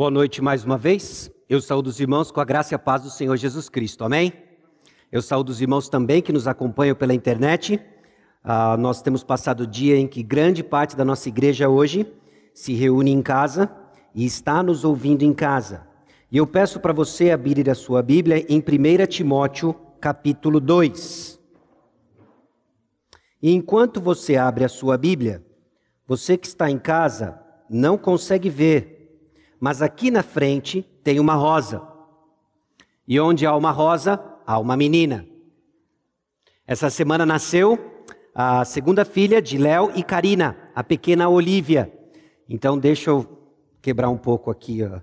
Boa noite mais uma vez. Eu saúdo os irmãos com a graça e a paz do Senhor Jesus Cristo. Amém? Eu saúdo os irmãos também que nos acompanham pela internet. Ah, nós temos passado o dia em que grande parte da nossa igreja hoje se reúne em casa e está nos ouvindo em casa. E eu peço para você abrir a sua Bíblia em 1 Timóteo, capítulo 2. E enquanto você abre a sua Bíblia, você que está em casa não consegue ver mas aqui na frente tem uma rosa. E onde há uma rosa, há uma menina. Essa semana nasceu a segunda filha de Léo e Karina, a pequena Olivia. Então deixa eu quebrar um pouco aqui ó,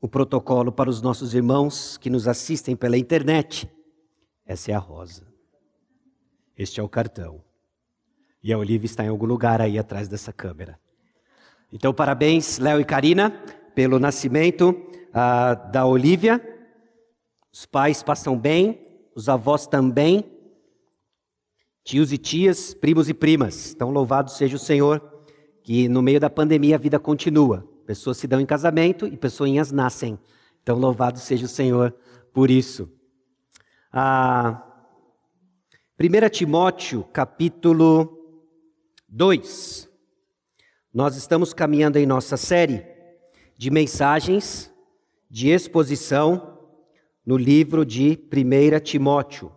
o protocolo para os nossos irmãos que nos assistem pela internet. Essa é a rosa. Este é o cartão. E a Olivia está em algum lugar aí atrás dessa câmera. Então, parabéns, Léo e Karina, pelo nascimento uh, da Olivia. Os pais passam bem, os avós também, tios e tias, primos e primas. Então, louvado seja o Senhor, que no meio da pandemia a vida continua. Pessoas se dão em casamento e pessoinhas nascem. Então, louvado seja o Senhor por isso. Ah, 1 Timóteo, capítulo 2. Nós estamos caminhando em nossa série de mensagens de exposição no livro de 1 Timóteo.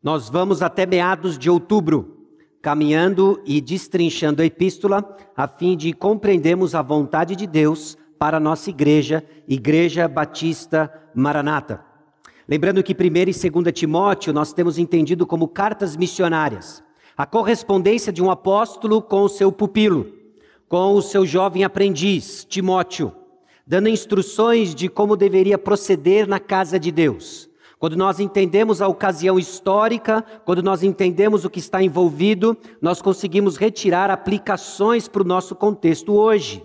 Nós vamos até meados de outubro, caminhando e destrinchando a epístola, a fim de compreendermos a vontade de Deus para a nossa igreja, Igreja Batista Maranata. Lembrando que 1 e 2 Timóteo nós temos entendido como cartas missionárias a correspondência de um apóstolo com o seu pupilo, com o seu jovem aprendiz, Timóteo, dando instruções de como deveria proceder na casa de Deus. Quando nós entendemos a ocasião histórica, quando nós entendemos o que está envolvido, nós conseguimos retirar aplicações para o nosso contexto hoje.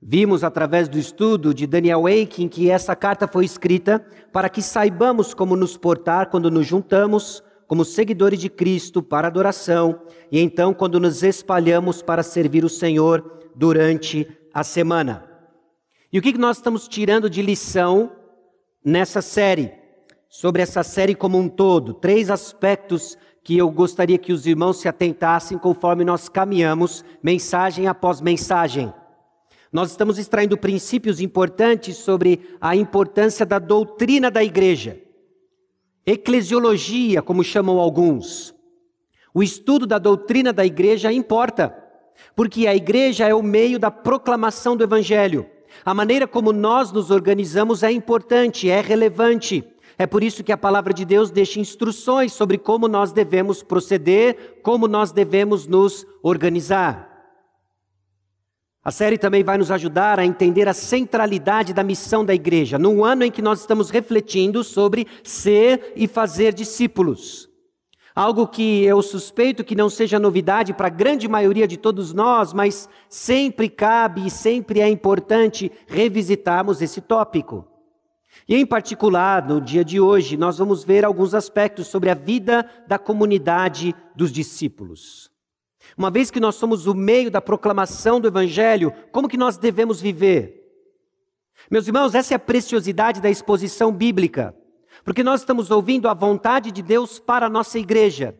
Vimos através do estudo de Daniel Aiken que essa carta foi escrita para que saibamos como nos portar quando nos juntamos, como seguidores de Cristo para adoração e então quando nos espalhamos para servir o Senhor durante a semana. E o que nós estamos tirando de lição nessa série? Sobre essa série como um todo, três aspectos que eu gostaria que os irmãos se atentassem conforme nós caminhamos, mensagem após mensagem. Nós estamos extraindo princípios importantes sobre a importância da doutrina da igreja. Eclesiologia, como chamam alguns. O estudo da doutrina da igreja importa, porque a igreja é o meio da proclamação do evangelho. A maneira como nós nos organizamos é importante, é relevante. É por isso que a palavra de Deus deixa instruções sobre como nós devemos proceder, como nós devemos nos organizar. A série também vai nos ajudar a entender a centralidade da missão da igreja, num ano em que nós estamos refletindo sobre ser e fazer discípulos. Algo que eu suspeito que não seja novidade para a grande maioria de todos nós, mas sempre cabe e sempre é importante revisitarmos esse tópico. E em particular, no dia de hoje, nós vamos ver alguns aspectos sobre a vida da comunidade dos discípulos. Uma vez que nós somos o meio da proclamação do Evangelho, como que nós devemos viver? Meus irmãos, essa é a preciosidade da exposição bíblica, porque nós estamos ouvindo a vontade de Deus para a nossa igreja.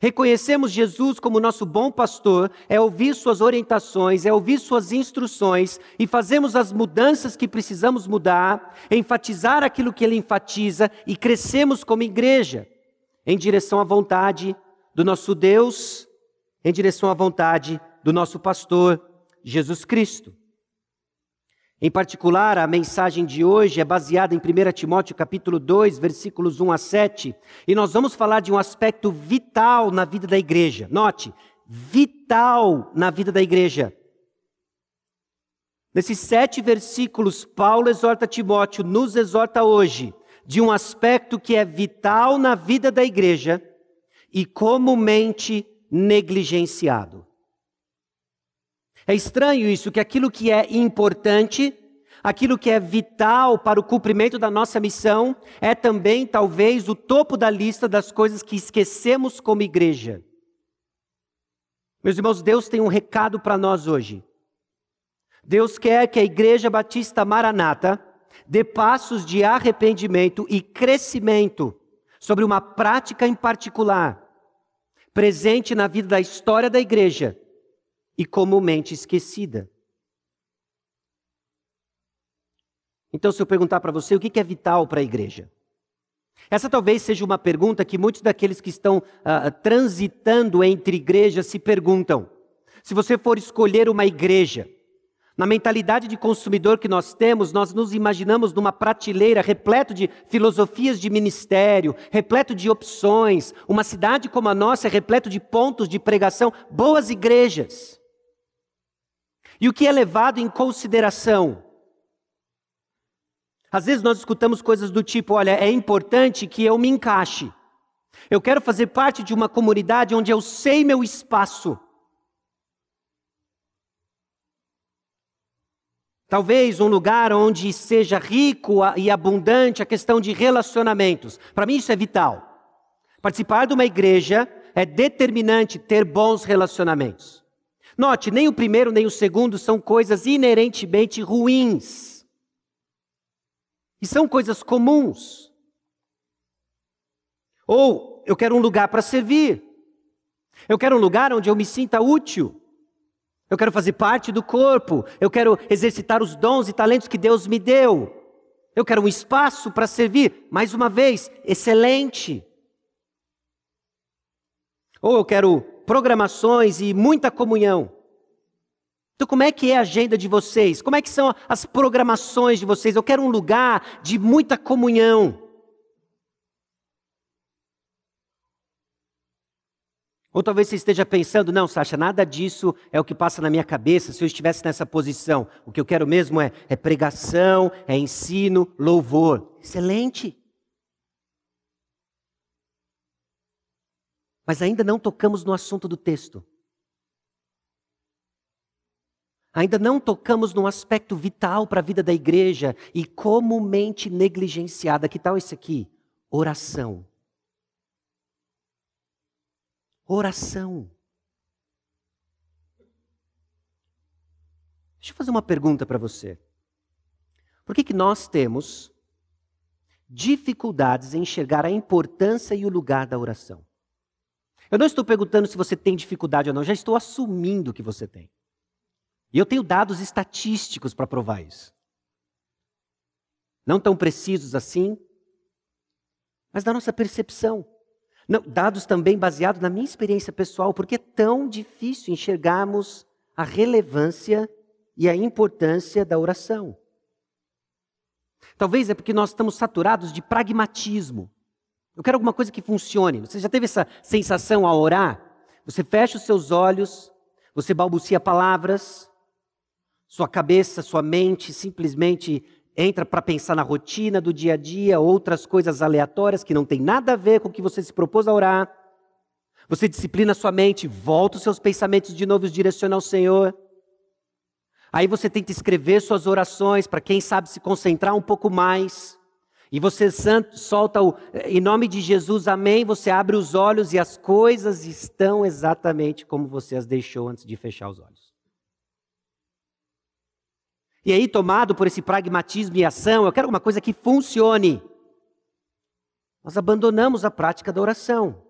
Reconhecemos Jesus como nosso bom pastor, é ouvir suas orientações, é ouvir suas instruções e fazemos as mudanças que precisamos mudar, enfatizar aquilo que ele enfatiza e crescemos como igreja em direção à vontade do nosso Deus em direção à vontade do nosso pastor Jesus Cristo. Em particular, a mensagem de hoje é baseada em 1 Timóteo capítulo 2, versículos 1 a 7, e nós vamos falar de um aspecto vital na vida da igreja. Note, vital na vida da igreja. Nesses sete versículos, Paulo exorta Timóteo, nos exorta hoje, de um aspecto que é vital na vida da igreja e comumente negligenciado. É estranho isso, que aquilo que é importante, aquilo que é vital para o cumprimento da nossa missão, é também, talvez, o topo da lista das coisas que esquecemos como igreja. Meus irmãos, Deus tem um recado para nós hoje. Deus quer que a Igreja Batista Maranata dê passos de arrependimento e crescimento sobre uma prática em particular, presente na vida da história da igreja e comumente esquecida. Então, se eu perguntar para você o que é vital para a igreja, essa talvez seja uma pergunta que muitos daqueles que estão uh, transitando entre igrejas se perguntam. Se você for escolher uma igreja, na mentalidade de consumidor que nós temos, nós nos imaginamos numa prateleira repleto de filosofias de ministério, repleto de opções. Uma cidade como a nossa é repleto de pontos de pregação, boas igrejas. E o que é levado em consideração? Às vezes nós escutamos coisas do tipo: olha, é importante que eu me encaixe. Eu quero fazer parte de uma comunidade onde eu sei meu espaço. Talvez um lugar onde seja rico e abundante a questão de relacionamentos. Para mim isso é vital. Participar de uma igreja é determinante ter bons relacionamentos. Note, nem o primeiro nem o segundo são coisas inerentemente ruins. E são coisas comuns. Ou eu quero um lugar para servir. Eu quero um lugar onde eu me sinta útil. Eu quero fazer parte do corpo. Eu quero exercitar os dons e talentos que Deus me deu. Eu quero um espaço para servir. Mais uma vez, excelente. Ou eu quero programações e muita comunhão. Então, como é que é a agenda de vocês? Como é que são as programações de vocês? Eu quero um lugar de muita comunhão. Ou talvez você esteja pensando, não, Sasha, nada disso é o que passa na minha cabeça se eu estivesse nessa posição. O que eu quero mesmo é, é pregação, é ensino, louvor. Excelente. Mas ainda não tocamos no assunto do texto. Ainda não tocamos no aspecto vital para a vida da igreja e comumente negligenciada. Que tal esse aqui? Oração. Oração. Deixa eu fazer uma pergunta para você. Por que, que nós temos dificuldades em enxergar a importância e o lugar da oração? Eu não estou perguntando se você tem dificuldade ou não, já estou assumindo que você tem. E eu tenho dados estatísticos para provar isso. Não tão precisos assim, mas da nossa percepção. Não, dados também baseados na minha experiência pessoal, porque é tão difícil enxergarmos a relevância e a importância da oração. Talvez é porque nós estamos saturados de pragmatismo. Eu quero alguma coisa que funcione. Você já teve essa sensação ao orar? Você fecha os seus olhos, você balbucia palavras, sua cabeça, sua mente simplesmente entra para pensar na rotina do dia a dia, outras coisas aleatórias que não tem nada a ver com o que você se propôs a orar. Você disciplina sua mente, volta os seus pensamentos de novo e os direciona ao Senhor. Aí você tenta escrever suas orações para quem sabe se concentrar um pouco mais. E você solta o em nome de Jesus, amém. Você abre os olhos e as coisas estão exatamente como você as deixou antes de fechar os olhos. E aí, tomado por esse pragmatismo e ação, eu quero alguma coisa que funcione. Nós abandonamos a prática da oração.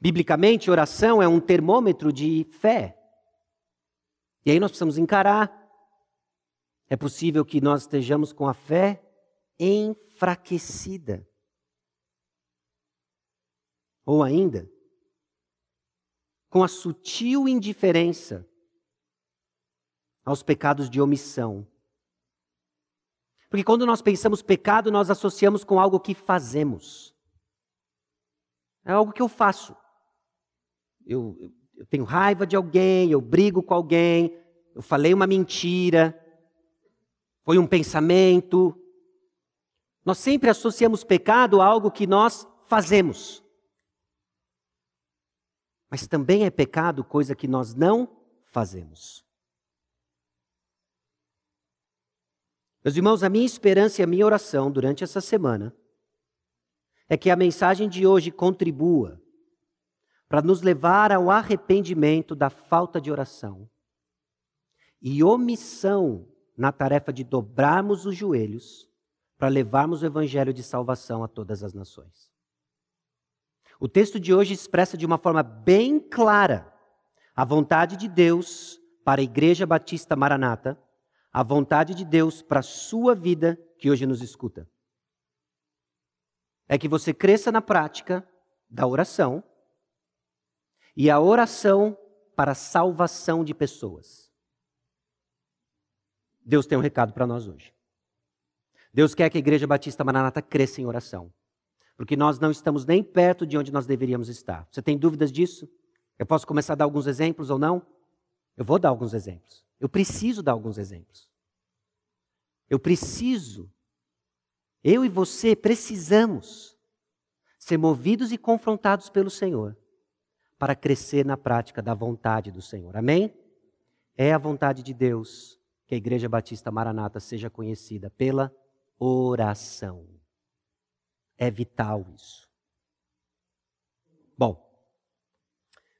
Biblicamente, oração é um termômetro de fé. E aí nós precisamos encarar. É possível que nós estejamos com a fé enfraquecida. Ou ainda, com a sutil indiferença aos pecados de omissão. Porque quando nós pensamos pecado, nós associamos com algo que fazemos. É algo que eu faço. Eu, eu tenho raiva de alguém, eu brigo com alguém, eu falei uma mentira, foi um pensamento. Nós sempre associamos pecado a algo que nós fazemos. Mas também é pecado coisa que nós não fazemos. Meus irmãos, a minha esperança e a minha oração durante essa semana é que a mensagem de hoje contribua para nos levar ao arrependimento da falta de oração e omissão na tarefa de dobrarmos os joelhos para levarmos o evangelho de salvação a todas as nações. O texto de hoje expressa de uma forma bem clara a vontade de Deus para a Igreja Batista Maranata, a vontade de Deus para a sua vida que hoje nos escuta. É que você cresça na prática da oração e a oração para a salvação de pessoas. Deus tem um recado para nós hoje. Deus quer que a Igreja Batista Maranata cresça em oração, porque nós não estamos nem perto de onde nós deveríamos estar. Você tem dúvidas disso? Eu posso começar a dar alguns exemplos ou não? Eu vou dar alguns exemplos. Eu preciso dar alguns exemplos. Eu preciso, eu e você precisamos ser movidos e confrontados pelo Senhor para crescer na prática da vontade do Senhor. Amém? É a vontade de Deus que a Igreja Batista Maranata seja conhecida pela oração. É vital isso. Bom,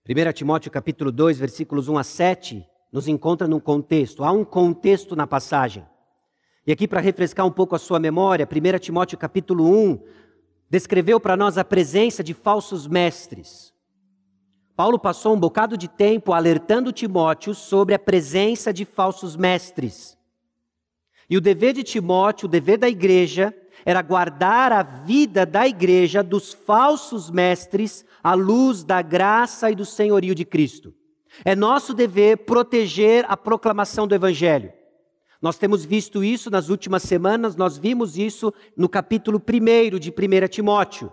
1 Timóteo capítulo 2, versículos 1 a 7, nos encontra num contexto. Há um contexto na passagem. E aqui para refrescar um pouco a sua memória, 1 Timóteo capítulo 1 descreveu para nós a presença de falsos mestres. Paulo passou um bocado de tempo alertando Timóteo sobre a presença de falsos mestres. E o dever de Timóteo, o dever da igreja, era guardar a vida da igreja dos falsos mestres à luz da graça e do senhorio de Cristo. É nosso dever proteger a proclamação do evangelho. Nós temos visto isso nas últimas semanas, nós vimos isso no capítulo 1 de 1 Timóteo.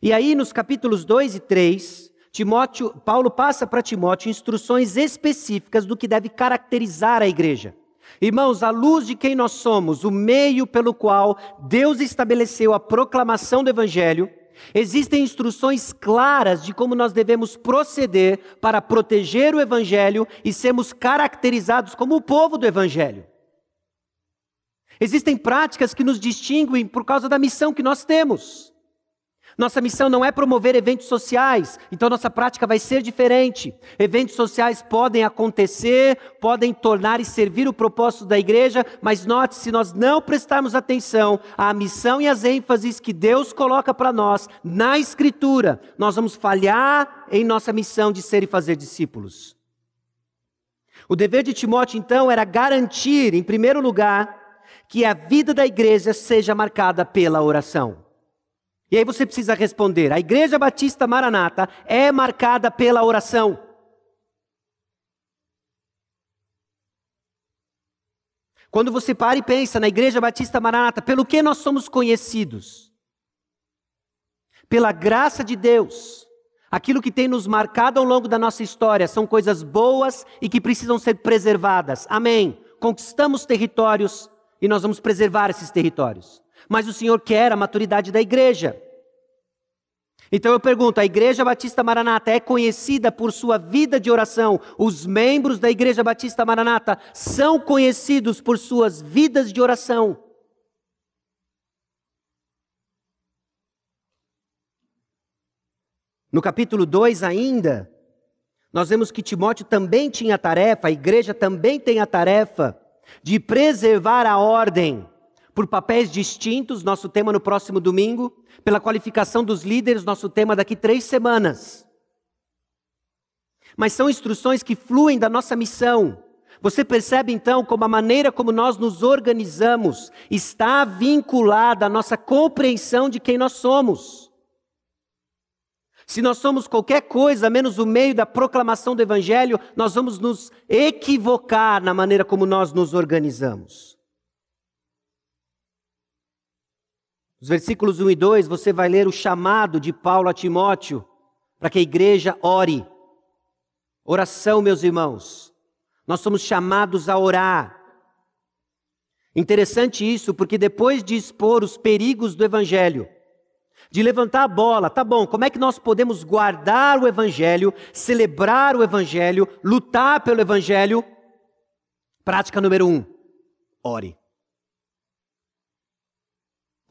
E aí, nos capítulos 2 e 3, Timóteo, Paulo passa para Timóteo instruções específicas do que deve caracterizar a igreja. Irmãos, à luz de quem nós somos, o meio pelo qual Deus estabeleceu a proclamação do Evangelho, existem instruções claras de como nós devemos proceder para proteger o Evangelho e sermos caracterizados como o povo do Evangelho. Existem práticas que nos distinguem por causa da missão que nós temos. Nossa missão não é promover eventos sociais, então nossa prática vai ser diferente. Eventos sociais podem acontecer, podem tornar e servir o propósito da igreja, mas note, se nós não prestarmos atenção à missão e às ênfases que Deus coloca para nós na Escritura, nós vamos falhar em nossa missão de ser e fazer discípulos. O dever de Timóteo, então, era garantir, em primeiro lugar, que a vida da igreja seja marcada pela oração. E aí você precisa responder: a Igreja Batista Maranata é marcada pela oração. Quando você para e pensa na Igreja Batista Maranata, pelo que nós somos conhecidos? Pela graça de Deus. Aquilo que tem nos marcado ao longo da nossa história são coisas boas e que precisam ser preservadas. Amém. Conquistamos territórios e nós vamos preservar esses territórios mas o Senhor quer a maturidade da igreja. Então eu pergunto: a Igreja Batista Maranata é conhecida por sua vida de oração? Os membros da Igreja Batista Maranata são conhecidos por suas vidas de oração? No capítulo 2 ainda, nós vemos que Timóteo também tinha a tarefa, a igreja também tem a tarefa de preservar a ordem por papéis distintos, nosso tema no próximo domingo, pela qualificação dos líderes, nosso tema daqui três semanas. Mas são instruções que fluem da nossa missão. Você percebe então como a maneira como nós nos organizamos está vinculada à nossa compreensão de quem nós somos. Se nós somos qualquer coisa menos o meio da proclamação do Evangelho, nós vamos nos equivocar na maneira como nós nos organizamos. Nos versículos 1 e 2, você vai ler o chamado de Paulo a Timóteo para que a igreja ore. Oração, meus irmãos. Nós somos chamados a orar. Interessante isso, porque depois de expor os perigos do evangelho, de levantar a bola, tá bom, como é que nós podemos guardar o evangelho, celebrar o evangelho, lutar pelo evangelho? Prática número um: ore.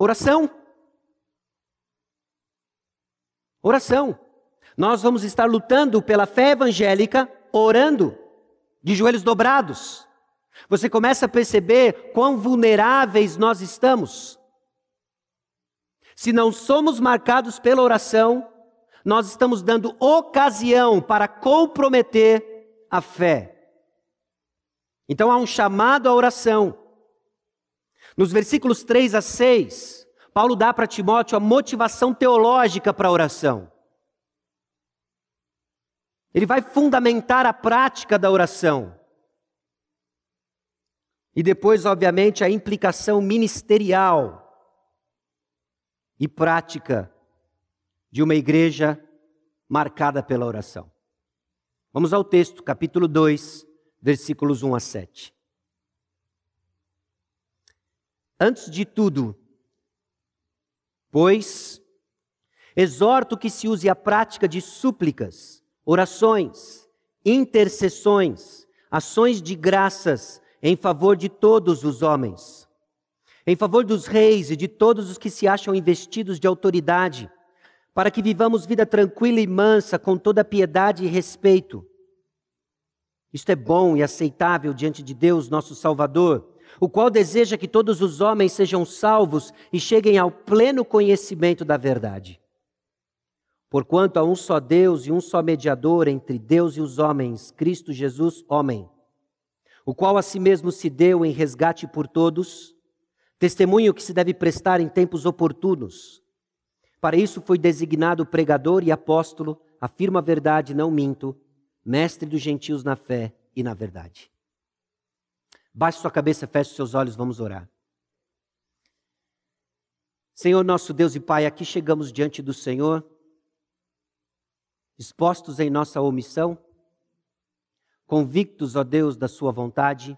Oração. Oração. Nós vamos estar lutando pela fé evangélica orando. de joelhos dobrados. Você começa a perceber quão vulneráveis nós estamos. Se não somos marcados pela oração, nós estamos dando ocasião para comprometer a fé. Então há um chamado à oração. Nos versículos 3 a 6, Paulo dá para Timóteo a motivação teológica para a oração. Ele vai fundamentar a prática da oração. E depois, obviamente, a implicação ministerial e prática de uma igreja marcada pela oração. Vamos ao texto, capítulo 2, versículos 1 a 7. Antes de tudo, pois, exorto que se use a prática de súplicas, orações, intercessões, ações de graças em favor de todos os homens, em favor dos reis e de todos os que se acham investidos de autoridade, para que vivamos vida tranquila e mansa, com toda piedade e respeito. Isto é bom e aceitável diante de Deus, nosso Salvador, o qual deseja que todos os homens sejam salvos e cheguem ao pleno conhecimento da verdade. Porquanto há um só Deus e um só mediador entre Deus e os homens, Cristo Jesus, homem, o qual a si mesmo se deu em resgate por todos, testemunho que se deve prestar em tempos oportunos. Para isso foi designado pregador e apóstolo, afirma a verdade, não minto, mestre dos gentios na fé e na verdade. Baixe sua cabeça, feche seus olhos, vamos orar. Senhor nosso Deus e Pai, aqui chegamos diante do Senhor, expostos em nossa omissão, convictos, ó Deus, da Sua vontade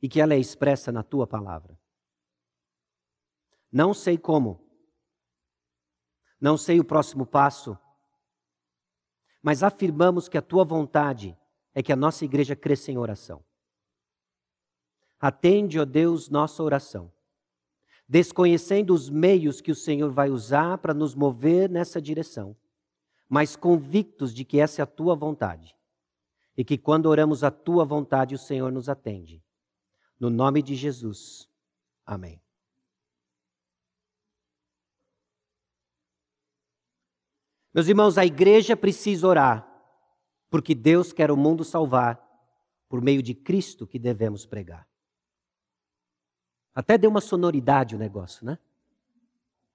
e que ela é expressa na Tua palavra. Não sei como, não sei o próximo passo, mas afirmamos que a tua vontade é que a nossa igreja cresça em oração. Atende, ó Deus, nossa oração, desconhecendo os meios que o Senhor vai usar para nos mover nessa direção, mas convictos de que essa é a tua vontade e que quando oramos a tua vontade, o Senhor nos atende. No nome de Jesus. Amém. Meus irmãos, a igreja precisa orar, porque Deus quer o mundo salvar por meio de Cristo que devemos pregar. Até deu uma sonoridade o negócio, né?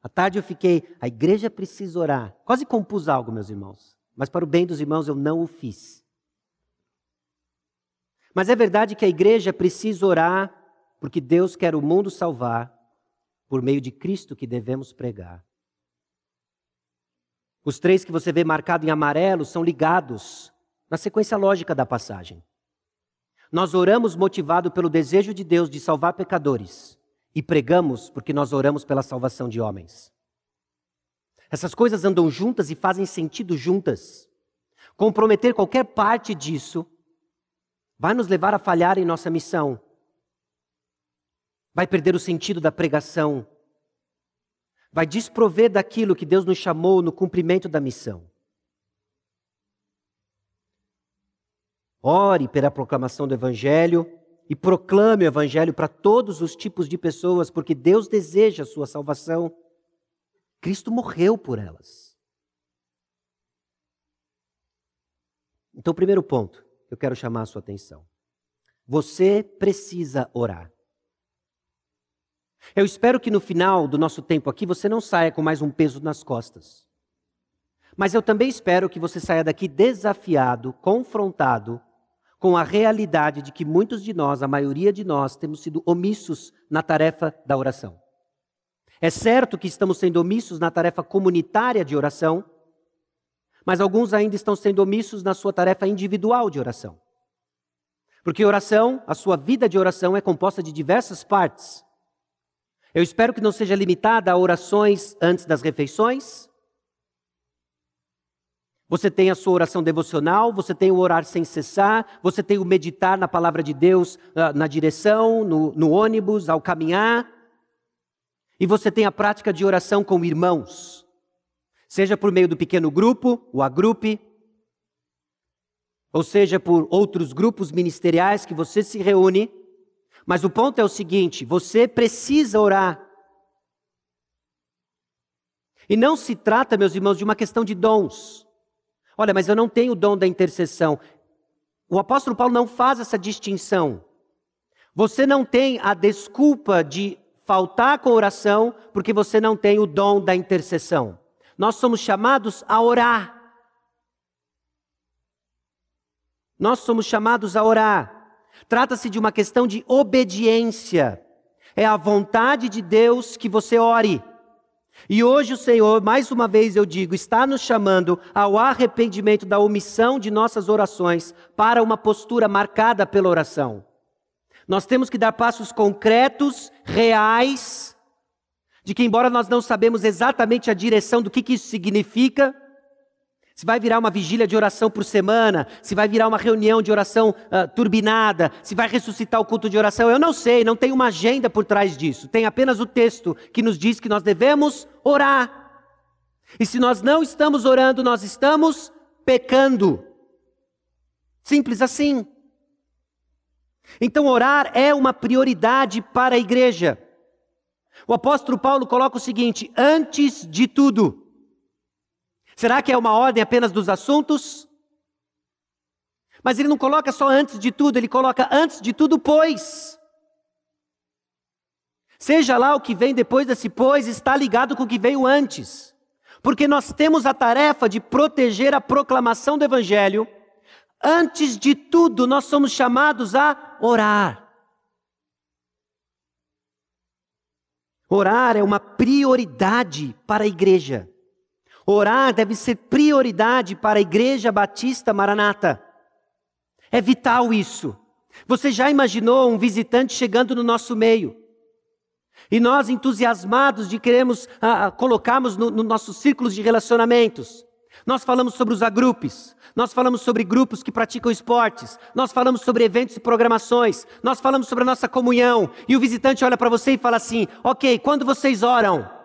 À tarde eu fiquei, a igreja precisa orar. Quase compus algo, meus irmãos. Mas para o bem dos irmãos eu não o fiz. Mas é verdade que a igreja precisa orar porque Deus quer o mundo salvar por meio de Cristo que devemos pregar. Os três que você vê marcado em amarelo são ligados na sequência lógica da passagem. Nós oramos motivado pelo desejo de Deus de salvar pecadores e pregamos porque nós oramos pela salvação de homens. Essas coisas andam juntas e fazem sentido juntas. Comprometer qualquer parte disso vai nos levar a falhar em nossa missão. Vai perder o sentido da pregação vai desprover daquilo que Deus nos chamou no cumprimento da missão. Ore pela proclamação do Evangelho e proclame o Evangelho para todos os tipos de pessoas, porque Deus deseja a sua salvação. Cristo morreu por elas. Então, primeiro ponto, eu quero chamar a sua atenção. Você precisa orar. Eu espero que no final do nosso tempo aqui você não saia com mais um peso nas costas. Mas eu também espero que você saia daqui desafiado, confrontado com a realidade de que muitos de nós, a maioria de nós, temos sido omissos na tarefa da oração. É certo que estamos sendo omissos na tarefa comunitária de oração, mas alguns ainda estão sendo omissos na sua tarefa individual de oração. Porque oração, a sua vida de oração é composta de diversas partes. Eu espero que não seja limitada a orações antes das refeições. Você tem a sua oração devocional, você tem o orar sem cessar, você tem o meditar na palavra de Deus ah, na direção, no, no ônibus, ao caminhar. E você tem a prática de oração com irmãos, seja por meio do pequeno grupo, o agrupe, ou seja, por outros grupos ministeriais que você se reúne. Mas o ponto é o seguinte: você precisa orar. E não se trata, meus irmãos, de uma questão de dons. Olha, mas eu não tenho o dom da intercessão. O apóstolo Paulo não faz essa distinção. Você não tem a desculpa de faltar com oração porque você não tem o dom da intercessão. Nós somos chamados a orar. Nós somos chamados a orar. Trata-se de uma questão de obediência. É a vontade de Deus que você ore. E hoje o Senhor, mais uma vez eu digo, está nos chamando ao arrependimento da omissão de nossas orações para uma postura marcada pela oração. Nós temos que dar passos concretos, reais, de que, embora nós não sabemos exatamente a direção do que, que isso significa, se vai virar uma vigília de oração por semana, se vai virar uma reunião de oração uh, turbinada, se vai ressuscitar o culto de oração, eu não sei, não tem uma agenda por trás disso. Tem apenas o texto que nos diz que nós devemos orar. E se nós não estamos orando, nós estamos pecando. Simples assim. Então, orar é uma prioridade para a igreja. O apóstolo Paulo coloca o seguinte: antes de tudo. Será que é uma ordem apenas dos assuntos? Mas ele não coloca só antes de tudo, ele coloca antes de tudo, pois. Seja lá o que vem depois desse pois, está ligado com o que veio antes. Porque nós temos a tarefa de proteger a proclamação do Evangelho. Antes de tudo, nós somos chamados a orar. Orar é uma prioridade para a igreja. Orar deve ser prioridade para a Igreja Batista Maranata. É vital isso. Você já imaginou um visitante chegando no nosso meio? E nós, entusiasmados de queremos ah, ah colocarmos nos no nossos círculos de relacionamentos. Nós falamos sobre os agrupes, nós falamos sobre grupos que praticam esportes, nós falamos sobre eventos e programações, nós falamos sobre a nossa comunhão, e o visitante olha para você e fala assim: Ok, quando vocês oram?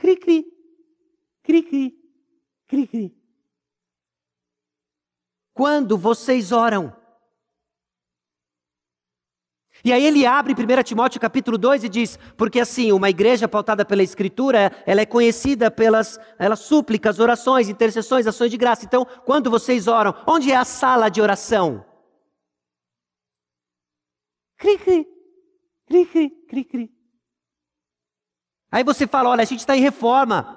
Cri, cri, cri, cri, cri, cri. Quando vocês oram? E aí ele abre 1 Timóteo capítulo 2 e diz, porque assim, uma igreja pautada pela escritura, ela é conhecida pelas elas súplicas, orações, intercessões, ações de graça. Então, quando vocês oram, onde é a sala de oração? Cri, cri, cri, cri, cri, cri. Aí você fala, olha, a gente está em reforma.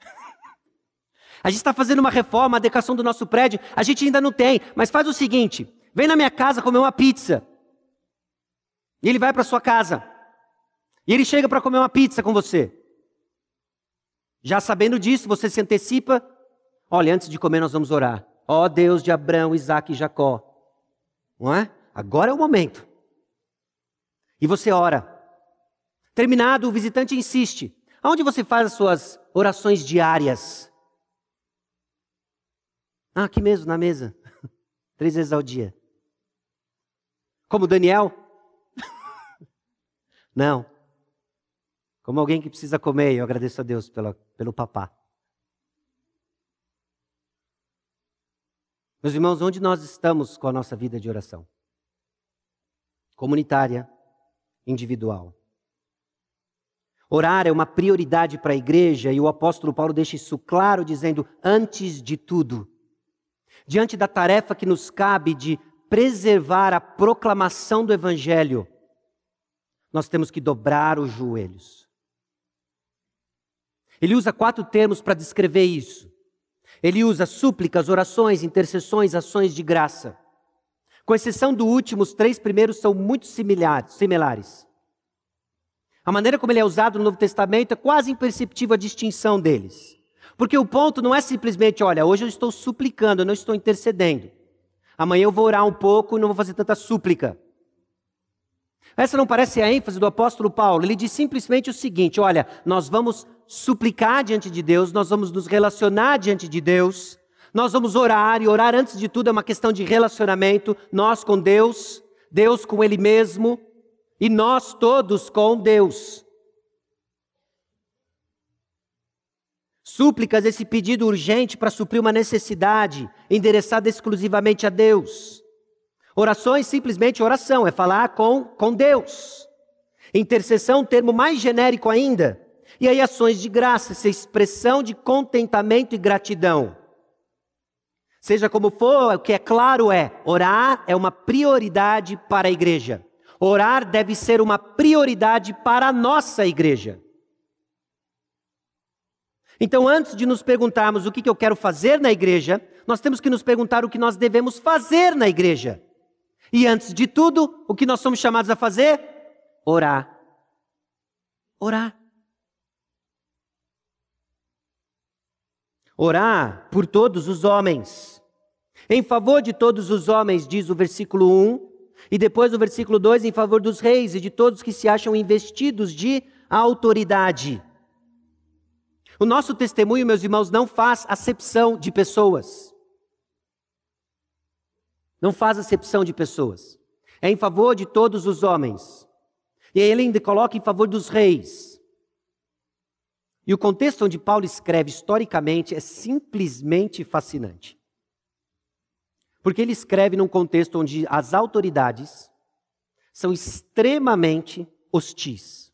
A gente está fazendo uma reforma, adequação do nosso prédio, a gente ainda não tem, mas faz o seguinte: vem na minha casa comer uma pizza. E ele vai para sua casa. E ele chega para comer uma pizza com você. Já sabendo disso, você se antecipa. Olha, antes de comer, nós vamos orar. Ó oh, Deus de Abraão, Isaac e Jacó. Não é? Agora é o momento. E você ora. Terminado, o visitante insiste. Aonde você faz as suas orações diárias? Ah, aqui mesmo, na mesa. Três vezes ao dia. Como Daniel, não. Como alguém que precisa comer, eu agradeço a Deus pela, pelo papá. Meus irmãos, onde nós estamos com a nossa vida de oração? Comunitária, individual. Orar é uma prioridade para a igreja e o apóstolo Paulo deixa isso claro, dizendo: antes de tudo, diante da tarefa que nos cabe de preservar a proclamação do Evangelho, nós temos que dobrar os joelhos. Ele usa quatro termos para descrever isso. Ele usa súplicas, orações, intercessões, ações de graça. Com exceção do último, os três primeiros são muito similares. A maneira como ele é usado no Novo Testamento é quase imperceptível a distinção deles. Porque o ponto não é simplesmente, olha, hoje eu estou suplicando, eu não estou intercedendo. Amanhã eu vou orar um pouco e não vou fazer tanta súplica. Essa não parece a ênfase do apóstolo Paulo. Ele diz simplesmente o seguinte: olha, nós vamos suplicar diante de Deus, nós vamos nos relacionar diante de Deus, nós vamos orar, e orar antes de tudo é uma questão de relacionamento, nós com Deus, Deus com Ele mesmo, e nós todos com Deus. Súplicas, esse pedido urgente para suprir uma necessidade, endereçada exclusivamente a Deus. Orações, simplesmente oração, é falar com, com Deus. Intercessão, termo mais genérico ainda. E aí, ações de graça, essa expressão de contentamento e gratidão. Seja como for, o que é claro é: orar é uma prioridade para a igreja. Orar deve ser uma prioridade para a nossa igreja. Então, antes de nos perguntarmos o que eu quero fazer na igreja, nós temos que nos perguntar o que nós devemos fazer na igreja. E antes de tudo, o que nós somos chamados a fazer? Orar. Orar. Orar por todos os homens. Em favor de todos os homens, diz o versículo 1, e depois o versículo 2, em favor dos reis e de todos que se acham investidos de autoridade. O nosso testemunho, meus irmãos, não faz acepção de pessoas. Não faz acepção de pessoas. É em favor de todos os homens. E ele ainda coloca em favor dos reis. E o contexto onde Paulo escreve historicamente é simplesmente fascinante. Porque ele escreve num contexto onde as autoridades são extremamente hostis.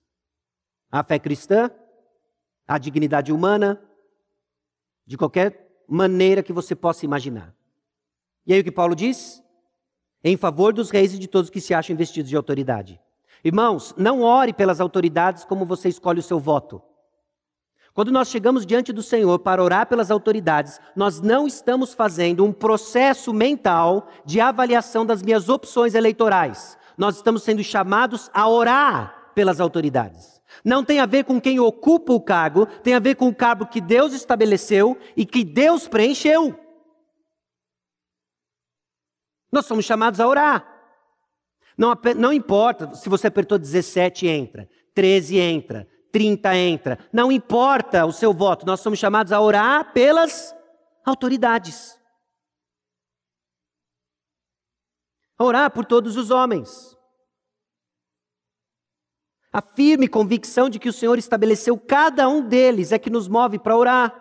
A fé cristã à dignidade humana, de qualquer maneira que você possa imaginar. E aí o que Paulo diz? Em favor dos reis e de todos que se acham investidos de autoridade. Irmãos, não ore pelas autoridades como você escolhe o seu voto. Quando nós chegamos diante do Senhor para orar pelas autoridades, nós não estamos fazendo um processo mental de avaliação das minhas opções eleitorais. Nós estamos sendo chamados a orar pelas autoridades. Não tem a ver com quem ocupa o cargo, tem a ver com o cargo que Deus estabeleceu e que Deus preencheu. Nós somos chamados a orar. Não, não importa se você apertou 17, entra. 13 entra. 30 entra. Não importa o seu voto. Nós somos chamados a orar pelas autoridades. Orar por todos os homens a firme convicção de que o Senhor estabeleceu cada um deles é que nos move para orar.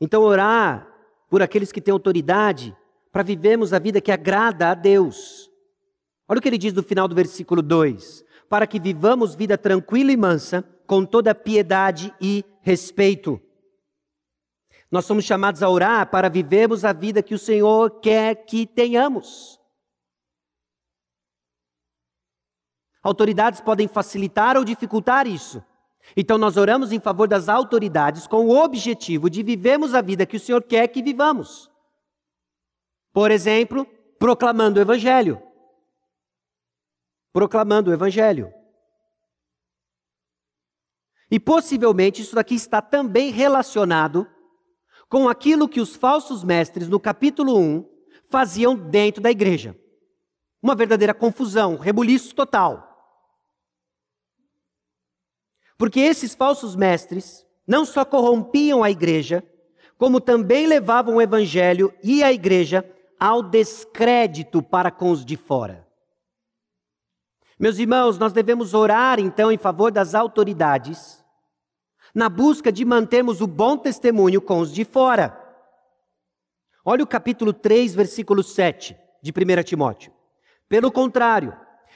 Então, orar por aqueles que têm autoridade, para vivermos a vida que agrada a Deus. Olha o que ele diz no final do versículo 2: para que vivamos vida tranquila e mansa, com toda piedade e respeito. Nós somos chamados a orar para vivermos a vida que o Senhor quer que tenhamos. Autoridades podem facilitar ou dificultar isso. Então nós oramos em favor das autoridades com o objetivo de vivermos a vida que o Senhor quer que vivamos. Por exemplo, proclamando o Evangelho. Proclamando o Evangelho. E possivelmente isso daqui está também relacionado com aquilo que os falsos mestres, no capítulo 1, faziam dentro da igreja. Uma verdadeira confusão, um rebuliço total. Porque esses falsos mestres não só corrompiam a igreja, como também levavam o evangelho e a igreja ao descrédito para com os de fora. Meus irmãos, nós devemos orar então em favor das autoridades, na busca de mantermos o bom testemunho com os de fora. Olha o capítulo 3, versículo 7 de 1 Timóteo. Pelo contrário,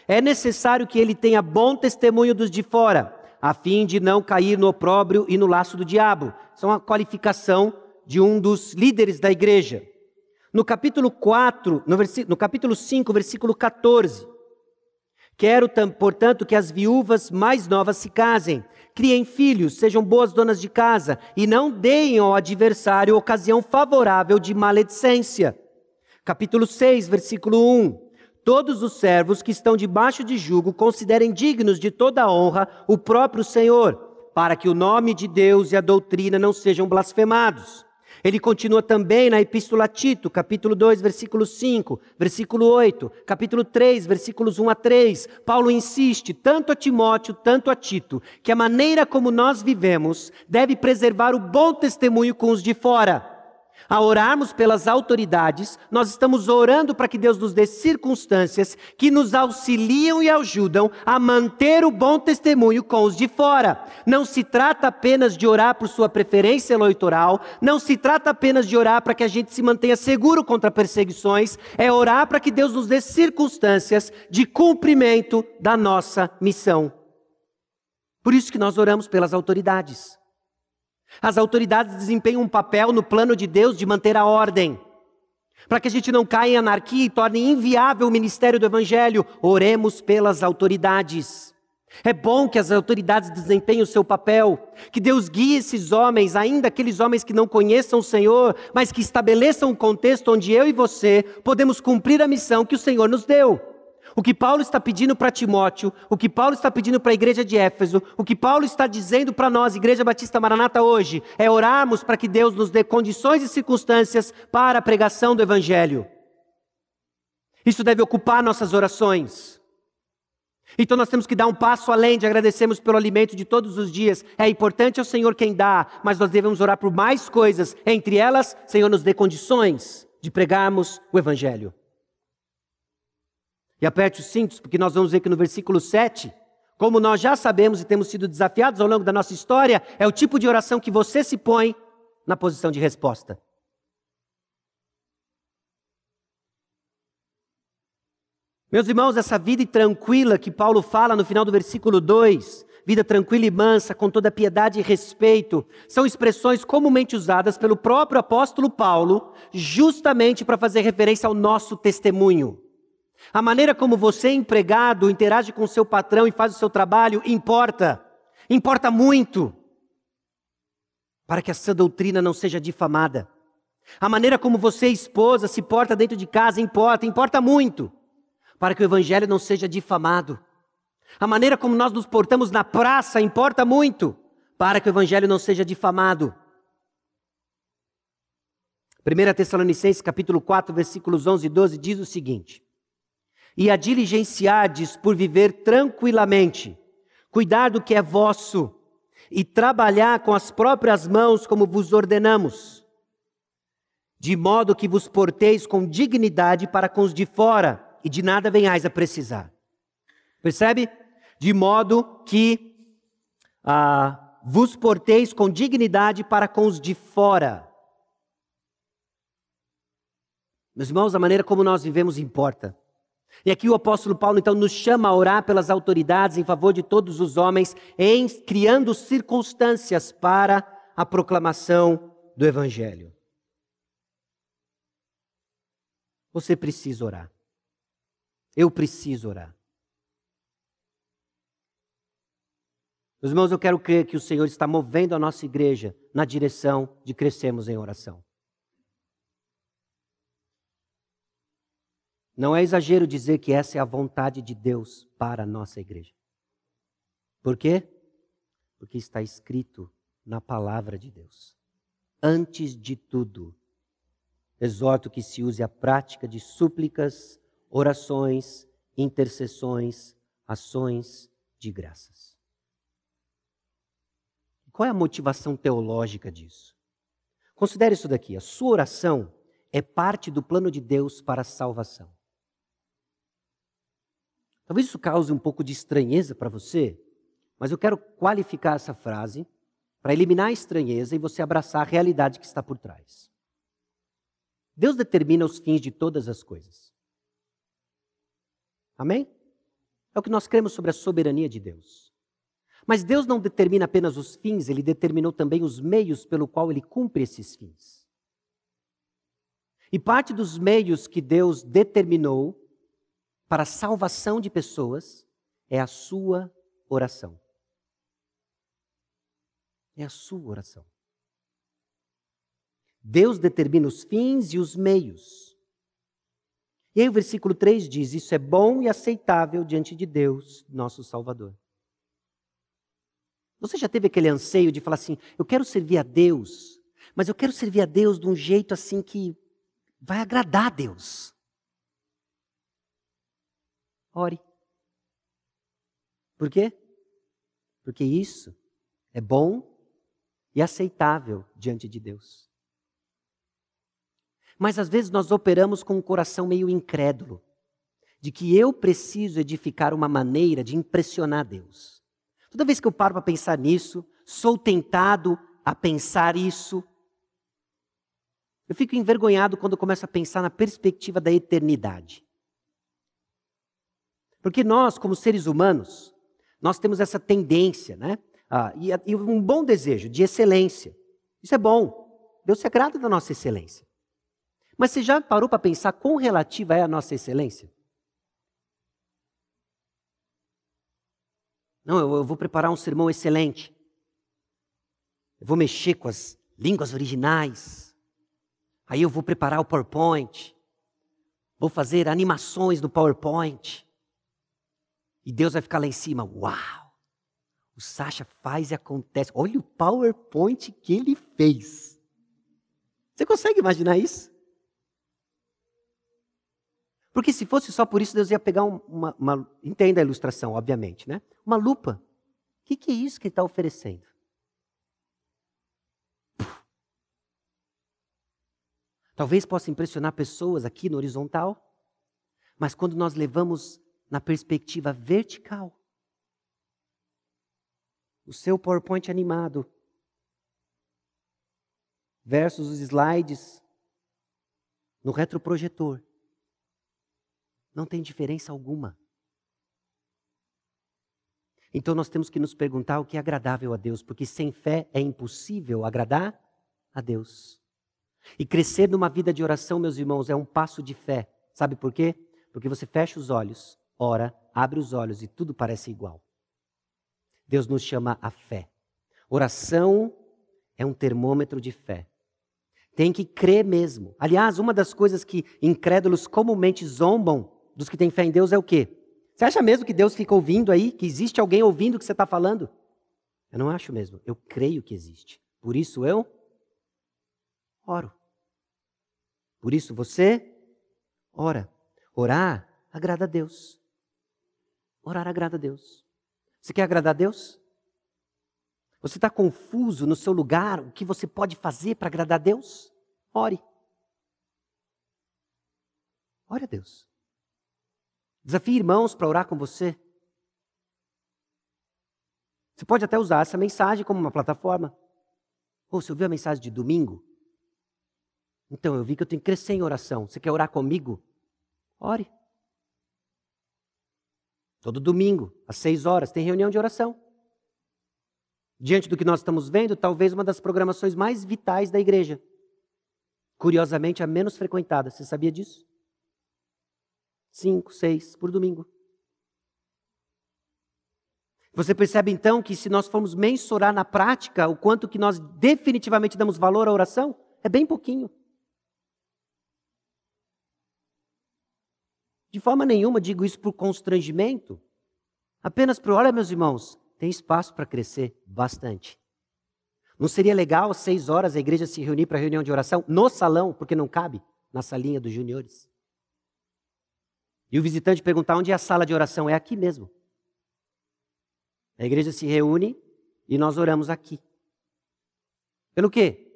é necessário que ele tenha bom testemunho dos de fora a fim de não cair no opróbrio e no laço do diabo. Isso é uma qualificação de um dos líderes da igreja. No capítulo 4, no, no capítulo 5, versículo 14. Quero, portanto, que as viúvas mais novas se casem, criem filhos, sejam boas donas de casa e não deem ao adversário ocasião favorável de maledicência. Capítulo 6, versículo 1 todos os servos que estão debaixo de jugo considerem dignos de toda honra o próprio Senhor, para que o nome de Deus e a doutrina não sejam blasfemados. Ele continua também na Epístola a Tito, capítulo 2, versículo 5, versículo 8, capítulo 3, versículos 1 a 3. Paulo insiste, tanto a Timóteo, tanto a Tito, que a maneira como nós vivemos deve preservar o bom testemunho com os de fora. A orarmos pelas autoridades, nós estamos orando para que Deus nos dê circunstâncias que nos auxiliam e ajudam a manter o bom testemunho com os de fora. Não se trata apenas de orar por sua preferência eleitoral, não se trata apenas de orar para que a gente se mantenha seguro contra perseguições, é orar para que Deus nos dê circunstâncias de cumprimento da nossa missão. Por isso que nós oramos pelas autoridades. As autoridades desempenham um papel no plano de Deus de manter a ordem. Para que a gente não caia em anarquia e torne inviável o ministério do Evangelho, oremos pelas autoridades. É bom que as autoridades desempenhem o seu papel, que Deus guie esses homens, ainda aqueles homens que não conheçam o Senhor, mas que estabeleçam um contexto onde eu e você podemos cumprir a missão que o Senhor nos deu. O que Paulo está pedindo para Timóteo, o que Paulo está pedindo para a igreja de Éfeso, o que Paulo está dizendo para nós, Igreja Batista Maranata, hoje, é orarmos para que Deus nos dê condições e circunstâncias para a pregação do Evangelho. Isso deve ocupar nossas orações. Então nós temos que dar um passo além de agradecermos pelo alimento de todos os dias. É importante ao Senhor quem dá, mas nós devemos orar por mais coisas. Entre elas, Senhor, nos dê condições de pregarmos o Evangelho. E aperte os cintos, porque nós vamos ver que no versículo 7, como nós já sabemos e temos sido desafiados ao longo da nossa história, é o tipo de oração que você se põe na posição de resposta. Meus irmãos, essa vida tranquila que Paulo fala no final do versículo 2, vida tranquila e mansa, com toda piedade e respeito, são expressões comumente usadas pelo próprio apóstolo Paulo, justamente para fazer referência ao nosso testemunho. A maneira como você, empregado, interage com o seu patrão e faz o seu trabalho importa. Importa muito. Para que essa doutrina não seja difamada. A maneira como você, esposa, se porta dentro de casa importa, importa muito. Para que o evangelho não seja difamado. A maneira como nós nos portamos na praça importa muito. Para que o evangelho não seja difamado. 1 Tessalonicenses capítulo 4, versículos 11 e 12 diz o seguinte: e a diligenciardes por viver tranquilamente, cuidar do que é vosso e trabalhar com as próprias mãos como vos ordenamos, de modo que vos porteis com dignidade para com os de fora e de nada venhais a precisar. Percebe? De modo que ah, vos porteis com dignidade para com os de fora. Meus irmãos, a maneira como nós vivemos importa. E aqui o apóstolo Paulo então nos chama a orar pelas autoridades em favor de todos os homens, em criando circunstâncias para a proclamação do evangelho. Você precisa orar. Eu preciso orar. Meus irmãos, eu quero crer que o Senhor está movendo a nossa igreja na direção de crescermos em oração. Não é exagero dizer que essa é a vontade de Deus para a nossa igreja. Por quê? Porque está escrito na palavra de Deus. Antes de tudo, exorto que se use a prática de súplicas, orações, intercessões, ações de graças. Qual é a motivação teológica disso? Considere isso daqui: a sua oração é parte do plano de Deus para a salvação. Talvez isso cause um pouco de estranheza para você, mas eu quero qualificar essa frase para eliminar a estranheza e você abraçar a realidade que está por trás. Deus determina os fins de todas as coisas. Amém? É o que nós cremos sobre a soberania de Deus. Mas Deus não determina apenas os fins, ele determinou também os meios pelo qual ele cumpre esses fins. E parte dos meios que Deus determinou para a salvação de pessoas é a sua oração. É a sua oração. Deus determina os fins e os meios. E aí o versículo 3 diz: Isso é bom e aceitável diante de Deus, nosso Salvador. Você já teve aquele anseio de falar assim: Eu quero servir a Deus, mas eu quero servir a Deus de um jeito assim que vai agradar a Deus. Ore. Por quê? Porque isso é bom e aceitável diante de Deus. Mas às vezes nós operamos com um coração meio incrédulo, de que eu preciso edificar uma maneira de impressionar Deus. Toda vez que eu paro para pensar nisso, sou tentado a pensar isso. Eu fico envergonhado quando começo a pensar na perspectiva da eternidade. Porque nós, como seres humanos, nós temos essa tendência, né? Ah, e, e um bom desejo de excelência. Isso é bom. Deus se agrada da nossa excelência. Mas você já parou para pensar quão relativa é a nossa excelência? Não, eu, eu vou preparar um sermão excelente. Eu vou mexer com as línguas originais. Aí eu vou preparar o PowerPoint. Vou fazer animações no PowerPoint. E Deus vai ficar lá em cima. Uau! O Sasha faz e acontece. Olha o PowerPoint que ele fez. Você consegue imaginar isso? Porque se fosse só por isso, Deus ia pegar uma, uma entenda a ilustração, obviamente, né? Uma lupa. O que, que é isso que ele está oferecendo? Talvez possa impressionar pessoas aqui no horizontal, mas quando nós levamos na perspectiva vertical, o seu PowerPoint animado versus os slides no retroprojetor, não tem diferença alguma. Então nós temos que nos perguntar o que é agradável a Deus, porque sem fé é impossível agradar a Deus. E crescer numa vida de oração, meus irmãos, é um passo de fé. Sabe por quê? Porque você fecha os olhos, ora, abre os olhos e tudo parece igual. Deus nos chama a fé. Oração é um termômetro de fé. Tem que crer mesmo. Aliás, uma das coisas que incrédulos comumente zombam dos que têm fé em Deus é o quê? Você acha mesmo que Deus fica ouvindo aí? Que existe alguém ouvindo o que você está falando? Eu não acho mesmo. Eu creio que existe. Por isso eu oro. Por isso você ora. Orar agrada a Deus. Orar agrada a Deus. Você quer agradar a Deus? Você está confuso no seu lugar? O que você pode fazer para agradar a Deus? Ore. Ore a Deus. Desafie irmãos para orar com você. Você pode até usar essa mensagem como uma plataforma. Ou oh, você ouviu a mensagem de domingo? Então, eu vi que eu tenho que crescer em oração. Você quer orar comigo? Ore. Todo domingo, às seis horas, tem reunião de oração. Diante do que nós estamos vendo, talvez uma das programações mais vitais da igreja. Curiosamente, a menos frequentada. Você sabia disso? Cinco, seis por domingo. Você percebe então que se nós formos mensurar na prática o quanto que nós definitivamente damos valor à oração, é bem pouquinho. De forma nenhuma digo isso por constrangimento. Apenas por, olha, meus irmãos, tem espaço para crescer bastante. Não seria legal às seis horas a igreja se reunir para reunião de oração no salão, porque não cabe na salinha dos juniores? E o visitante perguntar onde é a sala de oração? É aqui mesmo. A igreja se reúne e nós oramos aqui. Pelo quê?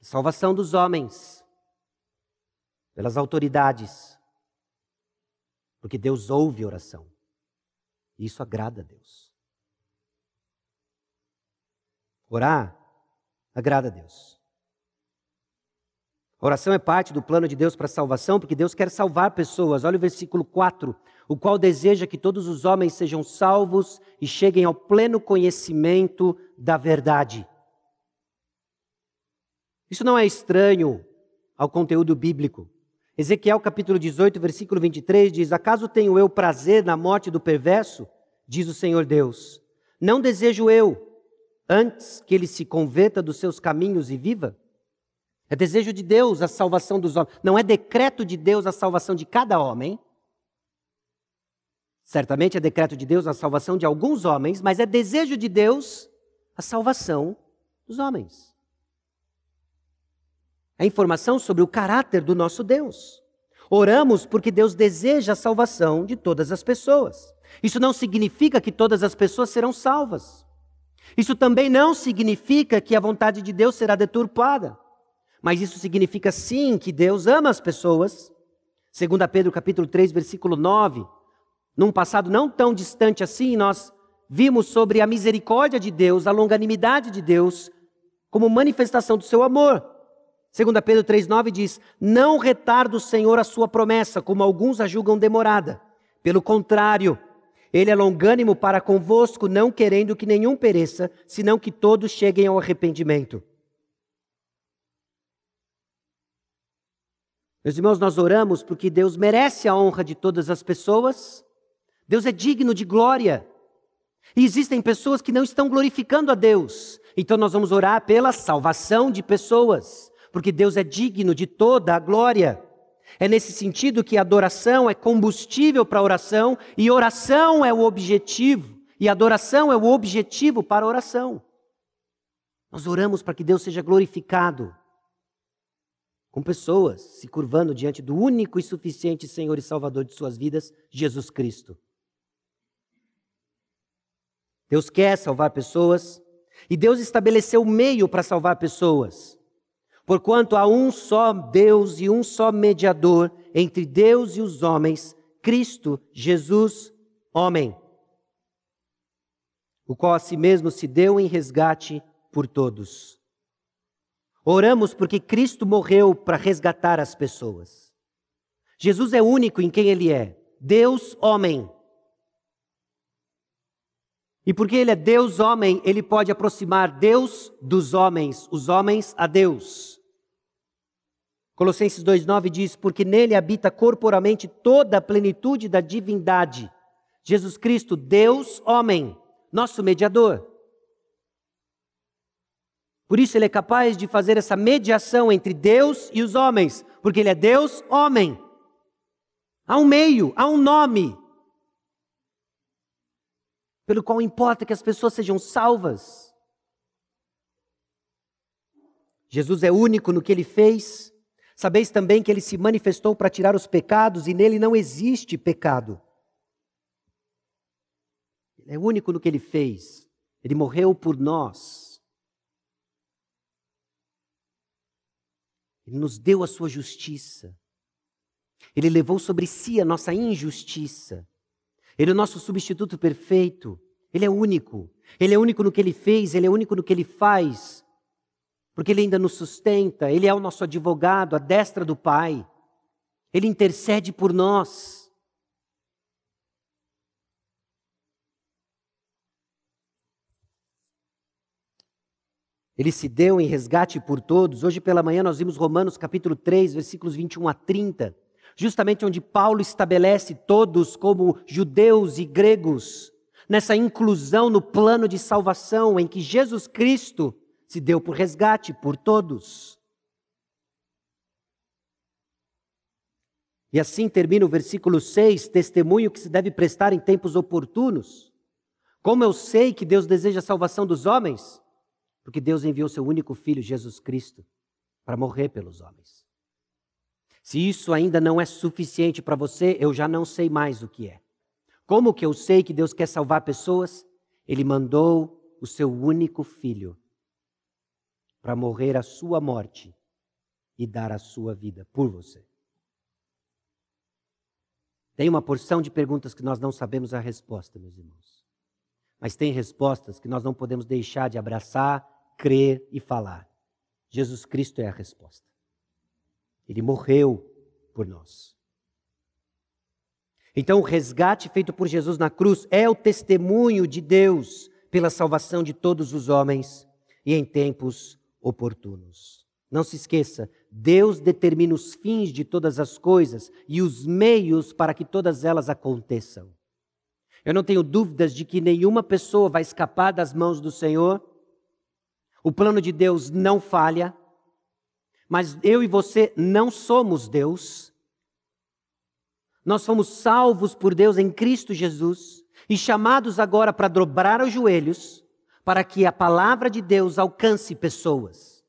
Salvação dos homens, pelas autoridades, porque Deus ouve oração. E isso agrada a Deus. Orar agrada a Deus. A oração é parte do plano de Deus para a salvação, porque Deus quer salvar pessoas. Olha o versículo 4, o qual deseja que todos os homens sejam salvos e cheguem ao pleno conhecimento da verdade. Isso não é estranho ao conteúdo bíblico. Ezequiel capítulo 18, versículo 23 diz: Acaso tenho eu prazer na morte do perverso? Diz o Senhor Deus. Não desejo eu, antes que ele se converta dos seus caminhos e viva? É desejo de Deus a salvação dos homens. Não é decreto de Deus a salvação de cada homem. Certamente é decreto de Deus a salvação de alguns homens, mas é desejo de Deus a salvação dos homens é informação sobre o caráter do nosso Deus. Oramos porque Deus deseja a salvação de todas as pessoas. Isso não significa que todas as pessoas serão salvas. Isso também não significa que a vontade de Deus será deturpada. Mas isso significa sim que Deus ama as pessoas. 2 Pedro capítulo 3, versículo 9. Num passado não tão distante assim, nós vimos sobre a misericórdia de Deus, a longanimidade de Deus, como manifestação do seu amor. 2 Pedro 3,9 diz: Não retarda o Senhor a sua promessa, como alguns a julgam demorada. Pelo contrário, ele é longânimo para convosco, não querendo que nenhum pereça, senão que todos cheguem ao arrependimento. Meus irmãos, nós oramos porque Deus merece a honra de todas as pessoas, Deus é digno de glória. E existem pessoas que não estão glorificando a Deus, então nós vamos orar pela salvação de pessoas, porque Deus é digno de toda a glória. É nesse sentido que adoração é combustível para oração e oração é o objetivo, e adoração é o objetivo para a oração. Nós oramos para que Deus seja glorificado, com pessoas se curvando diante do único e suficiente Senhor e Salvador de suas vidas, Jesus Cristo. Deus quer salvar pessoas e Deus estabeleceu o meio para salvar pessoas. Porquanto há um só Deus e um só mediador entre Deus e os homens, Cristo Jesus, homem, o qual a si mesmo se deu em resgate por todos. Oramos porque Cristo morreu para resgatar as pessoas. Jesus é único em quem ele é, Deus, homem. E porque ele é Deus, homem, ele pode aproximar Deus dos homens, os homens a Deus. Colossenses 2,9 diz: Porque nele habita corporalmente toda a plenitude da divindade. Jesus Cristo, Deus, homem, nosso mediador. Por isso ele é capaz de fazer essa mediação entre Deus e os homens, porque ele é Deus, homem. Há um meio, há um nome, pelo qual importa que as pessoas sejam salvas. Jesus é único no que ele fez, Sabeis também que ele se manifestou para tirar os pecados e nele não existe pecado. Ele é único no que ele fez. Ele morreu por nós. Ele nos deu a sua justiça. Ele levou sobre si a nossa injustiça. Ele é o nosso substituto perfeito. Ele é único. Ele é único no que ele fez, ele é único no que ele faz porque Ele ainda nos sustenta, Ele é o nosso advogado, a destra do Pai, Ele intercede por nós. Ele se deu em resgate por todos. Hoje pela manhã nós vimos Romanos capítulo 3, versículos 21 a 30, justamente onde Paulo estabelece todos como judeus e gregos, nessa inclusão no plano de salvação em que Jesus Cristo se deu por resgate por todos. E assim termina o versículo 6, testemunho que se deve prestar em tempos oportunos. Como eu sei que Deus deseja a salvação dos homens? Porque Deus enviou seu único filho, Jesus Cristo, para morrer pelos homens. Se isso ainda não é suficiente para você, eu já não sei mais o que é. Como que eu sei que Deus quer salvar pessoas? Ele mandou o seu único filho para morrer a sua morte e dar a sua vida por você. Tem uma porção de perguntas que nós não sabemos a resposta, meus irmãos. Mas tem respostas que nós não podemos deixar de abraçar, crer e falar. Jesus Cristo é a resposta. Ele morreu por nós. Então, o resgate feito por Jesus na cruz é o testemunho de Deus pela salvação de todos os homens e em tempos oportunos. Não se esqueça, Deus determina os fins de todas as coisas e os meios para que todas elas aconteçam. Eu não tenho dúvidas de que nenhuma pessoa vai escapar das mãos do Senhor. O plano de Deus não falha, mas eu e você não somos Deus. Nós fomos salvos por Deus em Cristo Jesus e chamados agora para dobrar os joelhos para que a palavra de Deus alcance pessoas.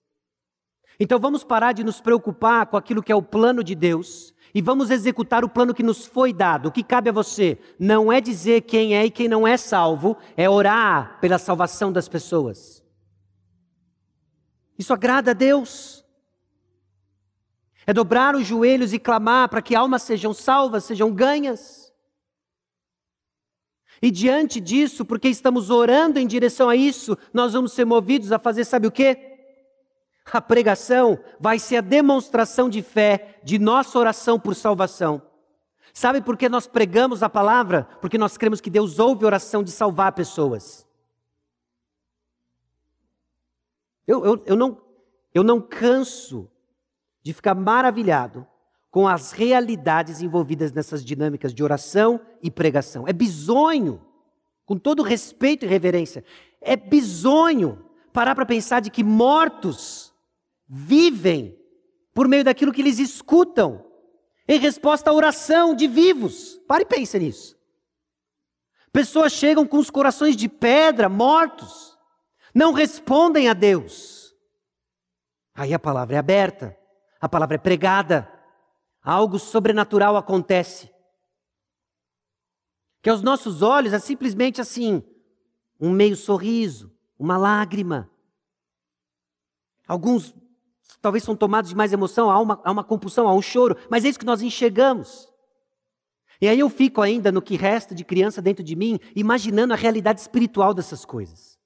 Então vamos parar de nos preocupar com aquilo que é o plano de Deus e vamos executar o plano que nos foi dado. O que cabe a você não é dizer quem é e quem não é salvo, é orar pela salvação das pessoas. Isso agrada a Deus. É dobrar os joelhos e clamar para que almas sejam salvas, sejam ganhas. E diante disso, porque estamos orando em direção a isso, nós vamos ser movidos a fazer, sabe o quê? A pregação vai ser a demonstração de fé de nossa oração por salvação. Sabe por que nós pregamos a palavra? Porque nós cremos que Deus ouve oração de salvar pessoas. Eu, eu, eu, não, eu não canso de ficar maravilhado com as realidades envolvidas nessas dinâmicas de oração e pregação. É bizonho, com todo respeito e reverência, é bizonho parar para pensar de que mortos vivem por meio daquilo que eles escutam em resposta à oração de vivos. Pare e pense nisso. Pessoas chegam com os corações de pedra, mortos, não respondem a Deus. Aí a palavra é aberta, a palavra é pregada, algo sobrenatural acontece. Que aos nossos olhos é simplesmente assim, um meio sorriso, uma lágrima. Alguns talvez são tomados de mais emoção, há uma, há uma compulsão, há um choro, mas é isso que nós enxergamos. E aí eu fico ainda no que resta de criança dentro de mim, imaginando a realidade espiritual dessas coisas.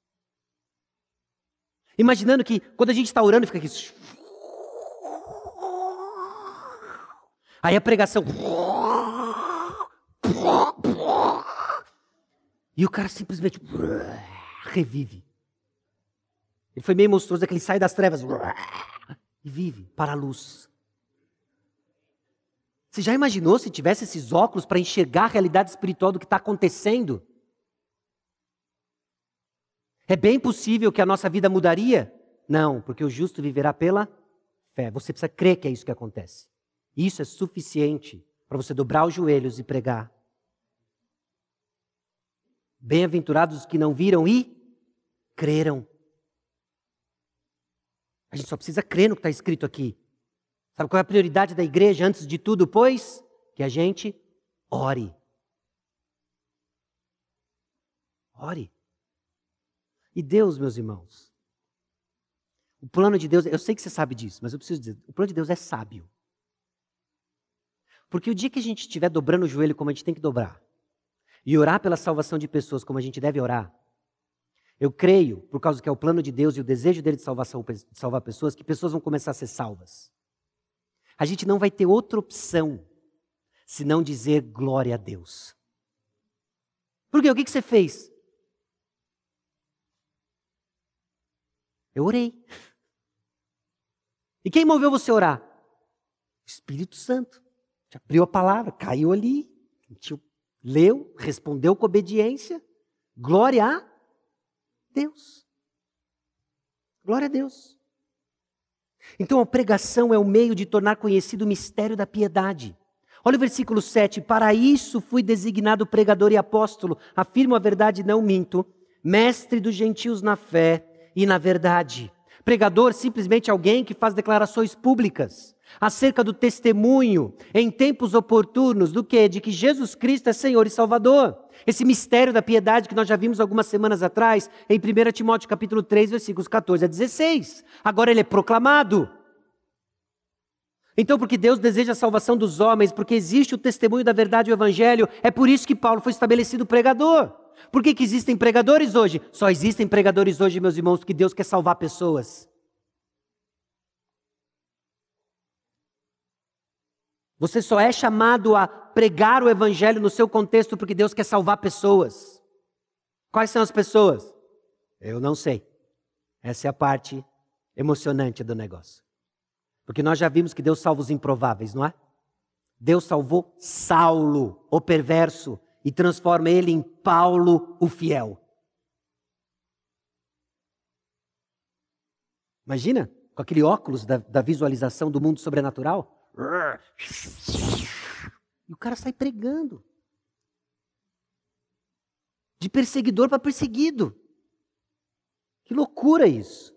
Imaginando que quando a gente está orando, fica aqui. Aí a pregação. E o cara simplesmente revive. Ele foi meio monstruoso, é que ele sai das trevas e vive para a luz. Você já imaginou se tivesse esses óculos para enxergar a realidade espiritual do que está acontecendo? É bem possível que a nossa vida mudaria? Não, porque o justo viverá pela fé. Você precisa crer que é isso que acontece. Isso é suficiente para você dobrar os joelhos e pregar. Bem-aventurados os que não viram e creram. A gente só precisa crer no que está escrito aqui. Sabe qual é a prioridade da igreja antes de tudo, pois? Que a gente ore. Ore. E Deus, meus irmãos, o plano de Deus, eu sei que você sabe disso, mas eu preciso dizer, o plano de Deus é sábio. Porque o dia que a gente estiver dobrando o joelho como a gente tem que dobrar, e orar pela salvação de pessoas como a gente deve orar, eu creio, por causa que é o plano de Deus e o desejo dele de, salvação, de salvar pessoas, que pessoas vão começar a ser salvas. A gente não vai ter outra opção senão dizer glória a Deus. Por quê? O que, que você fez? Eu orei. E quem moveu você a orar? O Espírito Santo. Abriu a palavra, caiu ali, leu, respondeu com obediência. Glória a Deus. Glória a Deus. Então a pregação é o meio de tornar conhecido o mistério da piedade. Olha o versículo 7. Para isso fui designado pregador e apóstolo, afirmo a verdade, não minto, mestre dos gentios na fé e na verdade. Pregador simplesmente alguém que faz declarações públicas acerca do testemunho em tempos oportunos do que? De que Jesus Cristo é Senhor e Salvador. Esse mistério da piedade que nós já vimos algumas semanas atrás, em 1 Timóteo capítulo 3, versículos 14 a 16. Agora ele é proclamado. Então, porque Deus deseja a salvação dos homens, porque existe o testemunho da verdade e o evangelho, é por isso que Paulo foi estabelecido pregador. Por que, que existem pregadores hoje? Só existem pregadores hoje, meus irmãos, porque Deus quer salvar pessoas. Você só é chamado a pregar o evangelho no seu contexto porque Deus quer salvar pessoas. Quais são as pessoas? Eu não sei. Essa é a parte emocionante do negócio. Porque nós já vimos que Deus salva os improváveis, não é? Deus salvou Saulo, o perverso, e transforma ele em Paulo, o fiel. Imagina, com aquele óculos da, da visualização do mundo sobrenatural. E o cara sai pregando. De perseguidor para perseguido. Que loucura isso.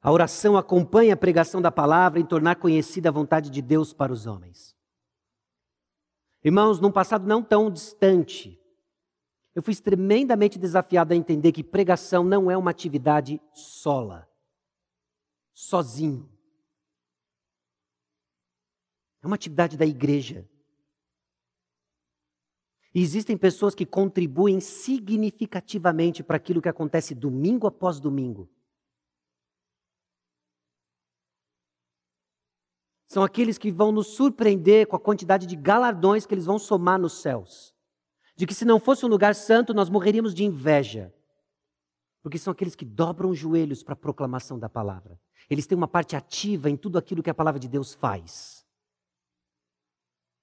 A oração acompanha a pregação da palavra em tornar conhecida a vontade de Deus para os homens. Irmãos, num passado não tão distante, eu fui tremendamente desafiado a entender que pregação não é uma atividade sola sozinho. É uma atividade da igreja. E existem pessoas que contribuem significativamente para aquilo que acontece domingo após domingo. São aqueles que vão nos surpreender com a quantidade de galardões que eles vão somar nos céus. De que se não fosse um lugar santo, nós morreríamos de inveja. Porque são aqueles que dobram os joelhos para a proclamação da palavra. Eles têm uma parte ativa em tudo aquilo que a palavra de Deus faz.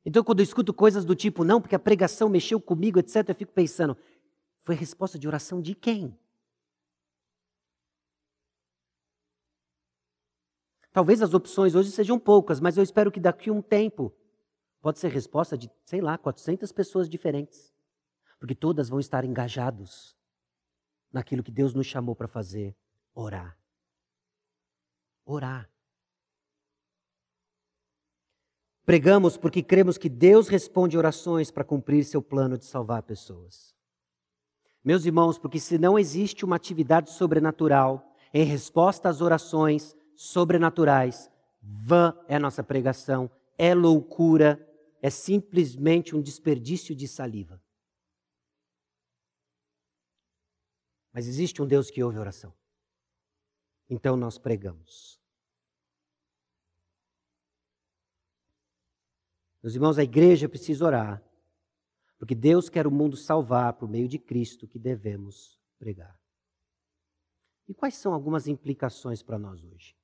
Então, quando eu escuto coisas do tipo, não, porque a pregação mexeu comigo, etc., eu fico pensando, foi resposta de oração de quem? Talvez as opções hoje sejam poucas, mas eu espero que daqui a um tempo pode ser resposta de, sei lá, 400 pessoas diferentes. Porque todas vão estar engajados naquilo que Deus nos chamou para fazer, orar. Orar. Pregamos porque cremos que Deus responde orações para cumprir seu plano de salvar pessoas. Meus irmãos, porque se não existe uma atividade sobrenatural em resposta às orações sobrenaturais, vã é a nossa pregação, é loucura, é simplesmente um desperdício de saliva. Mas existe um Deus que ouve oração. Então nós pregamos. Meus irmãos, a igreja precisa orar, porque Deus quer o mundo salvar por meio de Cristo que devemos pregar. E quais são algumas implicações para nós hoje?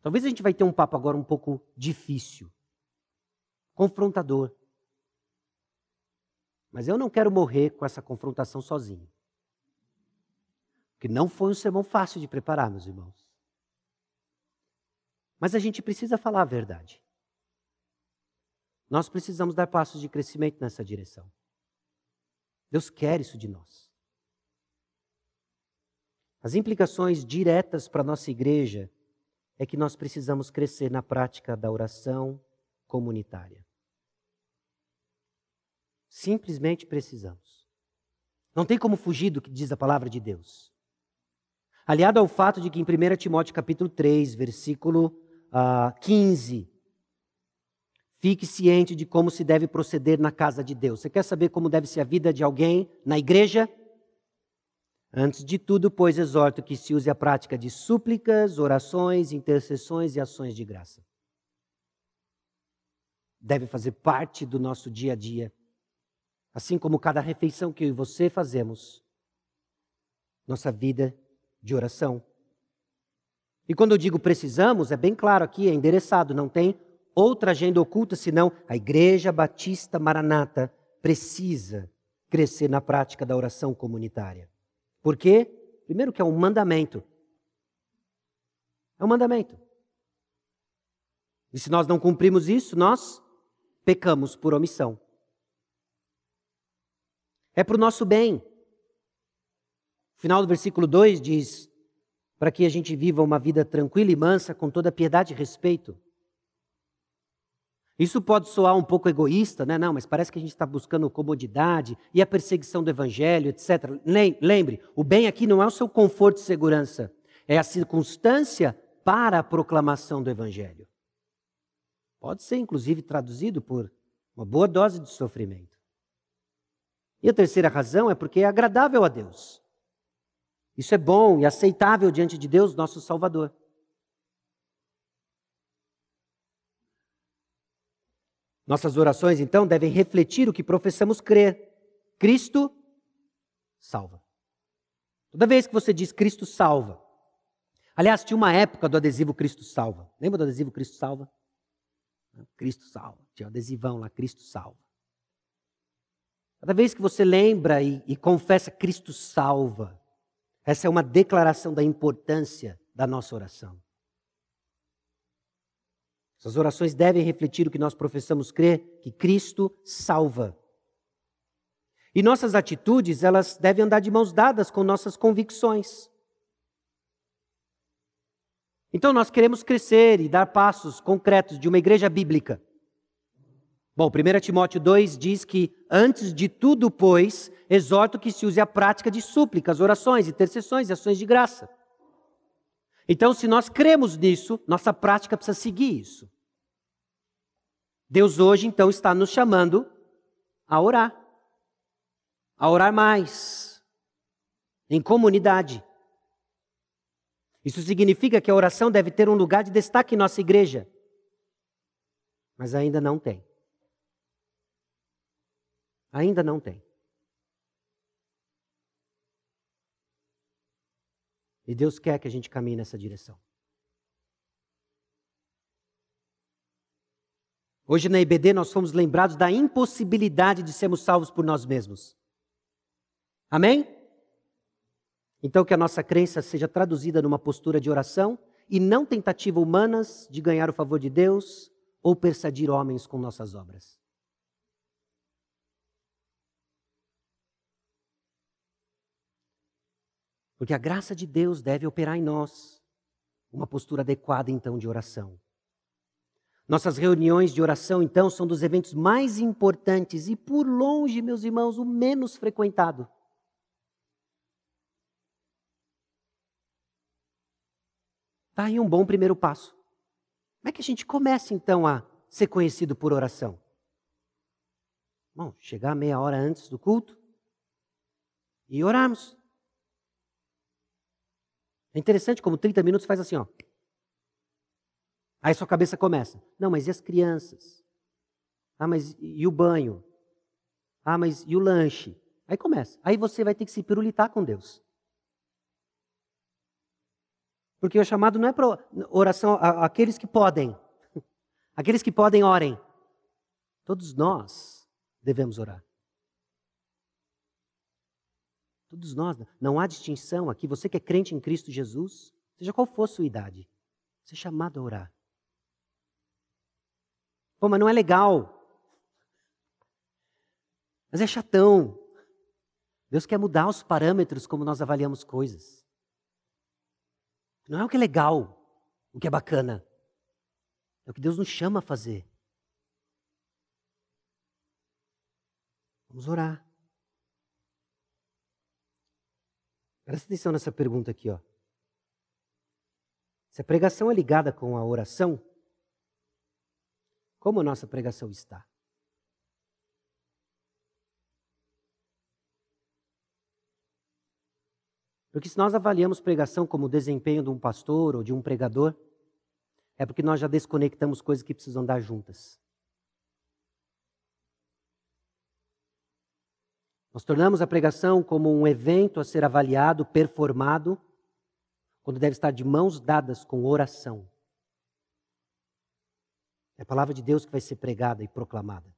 Talvez a gente vai ter um papo agora um pouco difícil, confrontador. Mas eu não quero morrer com essa confrontação sozinho. Porque não foi um sermão fácil de preparar, meus irmãos. Mas a gente precisa falar a verdade. Nós precisamos dar passos de crescimento nessa direção. Deus quer isso de nós. As implicações diretas para a nossa igreja é que nós precisamos crescer na prática da oração comunitária. Simplesmente precisamos. Não tem como fugir do que diz a palavra de Deus. Aliado ao fato de que em 1 Timóteo capítulo 3, versículo uh, ah, 15, Fique ciente de como se deve proceder na casa de Deus. Você quer saber como deve ser a vida de alguém na igreja? Antes de tudo, pois, exorto que se use a prática de súplicas, orações, intercessões e ações de graça. Deve fazer parte do nosso dia a dia. Assim como cada refeição que eu e você fazemos, nossa vida de oração. E quando eu digo precisamos, é bem claro aqui, é endereçado, não tem outra agenda oculta senão a Igreja Batista Maranata precisa crescer na prática da oração comunitária. Por quê? Primeiro que é um mandamento. É um mandamento. E se nós não cumprimos isso, nós pecamos por omissão. É para o nosso bem. Final do versículo 2 diz: para que a gente viva uma vida tranquila e mansa, com toda piedade e respeito. Isso pode soar um pouco egoísta, né? Não, mas parece que a gente está buscando comodidade e a perseguição do evangelho, etc. Lembre, o bem aqui não é o seu conforto e segurança, é a circunstância para a proclamação do evangelho. Pode ser, inclusive, traduzido por uma boa dose de sofrimento. E a terceira razão é porque é agradável a Deus. Isso é bom e aceitável diante de Deus, nosso Salvador. Nossas orações, então, devem refletir o que professamos crer. Cristo salva. Toda vez que você diz Cristo salva. Aliás, tinha uma época do adesivo Cristo salva. Lembra do adesivo Cristo salva? Cristo salva. Tinha um adesivão lá, Cristo salva. Cada vez que você lembra e, e confessa Cristo salva, essa é uma declaração da importância da nossa oração. Essas orações devem refletir o que nós professamos crer, que Cristo salva. E nossas atitudes, elas devem andar de mãos dadas com nossas convicções. Então nós queremos crescer e dar passos concretos de uma igreja bíblica. Bom, 1 Timóteo 2 diz que, antes de tudo, pois, exorto que se use a prática de súplicas, orações, intercessões e ações de graça. Então, se nós cremos nisso, nossa prática precisa seguir isso. Deus hoje, então, está nos chamando a orar. A orar mais. Em comunidade. Isso significa que a oração deve ter um lugar de destaque em nossa igreja. Mas ainda não tem. Ainda não tem. E Deus quer que a gente caminhe nessa direção. Hoje na IBD nós fomos lembrados da impossibilidade de sermos salvos por nós mesmos. Amém? Então que a nossa crença seja traduzida numa postura de oração e não tentativa humanas de ganhar o favor de Deus ou persuadir homens com nossas obras. Porque a graça de Deus deve operar em nós. Uma postura adequada, então, de oração. Nossas reuniões de oração, então, são dos eventos mais importantes e, por longe, meus irmãos, o menos frequentado. Está aí um bom primeiro passo. Como é que a gente começa, então, a ser conhecido por oração? Bom, chegar meia hora antes do culto e orarmos. É interessante como 30 minutos faz assim, ó. Aí sua cabeça começa. Não, mas e as crianças? Ah, mas e o banho? Ah, mas e o lanche? Aí começa. Aí você vai ter que se pirulitar com Deus. Porque o chamado não é para oração aqueles que podem. Aqueles que podem, orem. Todos nós devemos orar. Todos nós. Não há distinção aqui. Você que é crente em Cristo Jesus, seja qual for a sua idade, você é chamado a orar. Pô, mas não é legal. Mas é chatão. Deus quer mudar os parâmetros como nós avaliamos coisas. Não é o que é legal, o que é bacana. É o que Deus nos chama a fazer. Vamos orar. Presta atenção nessa pergunta aqui, ó. Se a pregação é ligada com a oração, como a nossa pregação está? Porque se nós avaliamos pregação como o desempenho de um pastor ou de um pregador, é porque nós já desconectamos coisas que precisam dar juntas. Nós tornamos a pregação como um evento a ser avaliado, performado, quando deve estar de mãos dadas com oração. É a palavra de Deus que vai ser pregada e proclamada.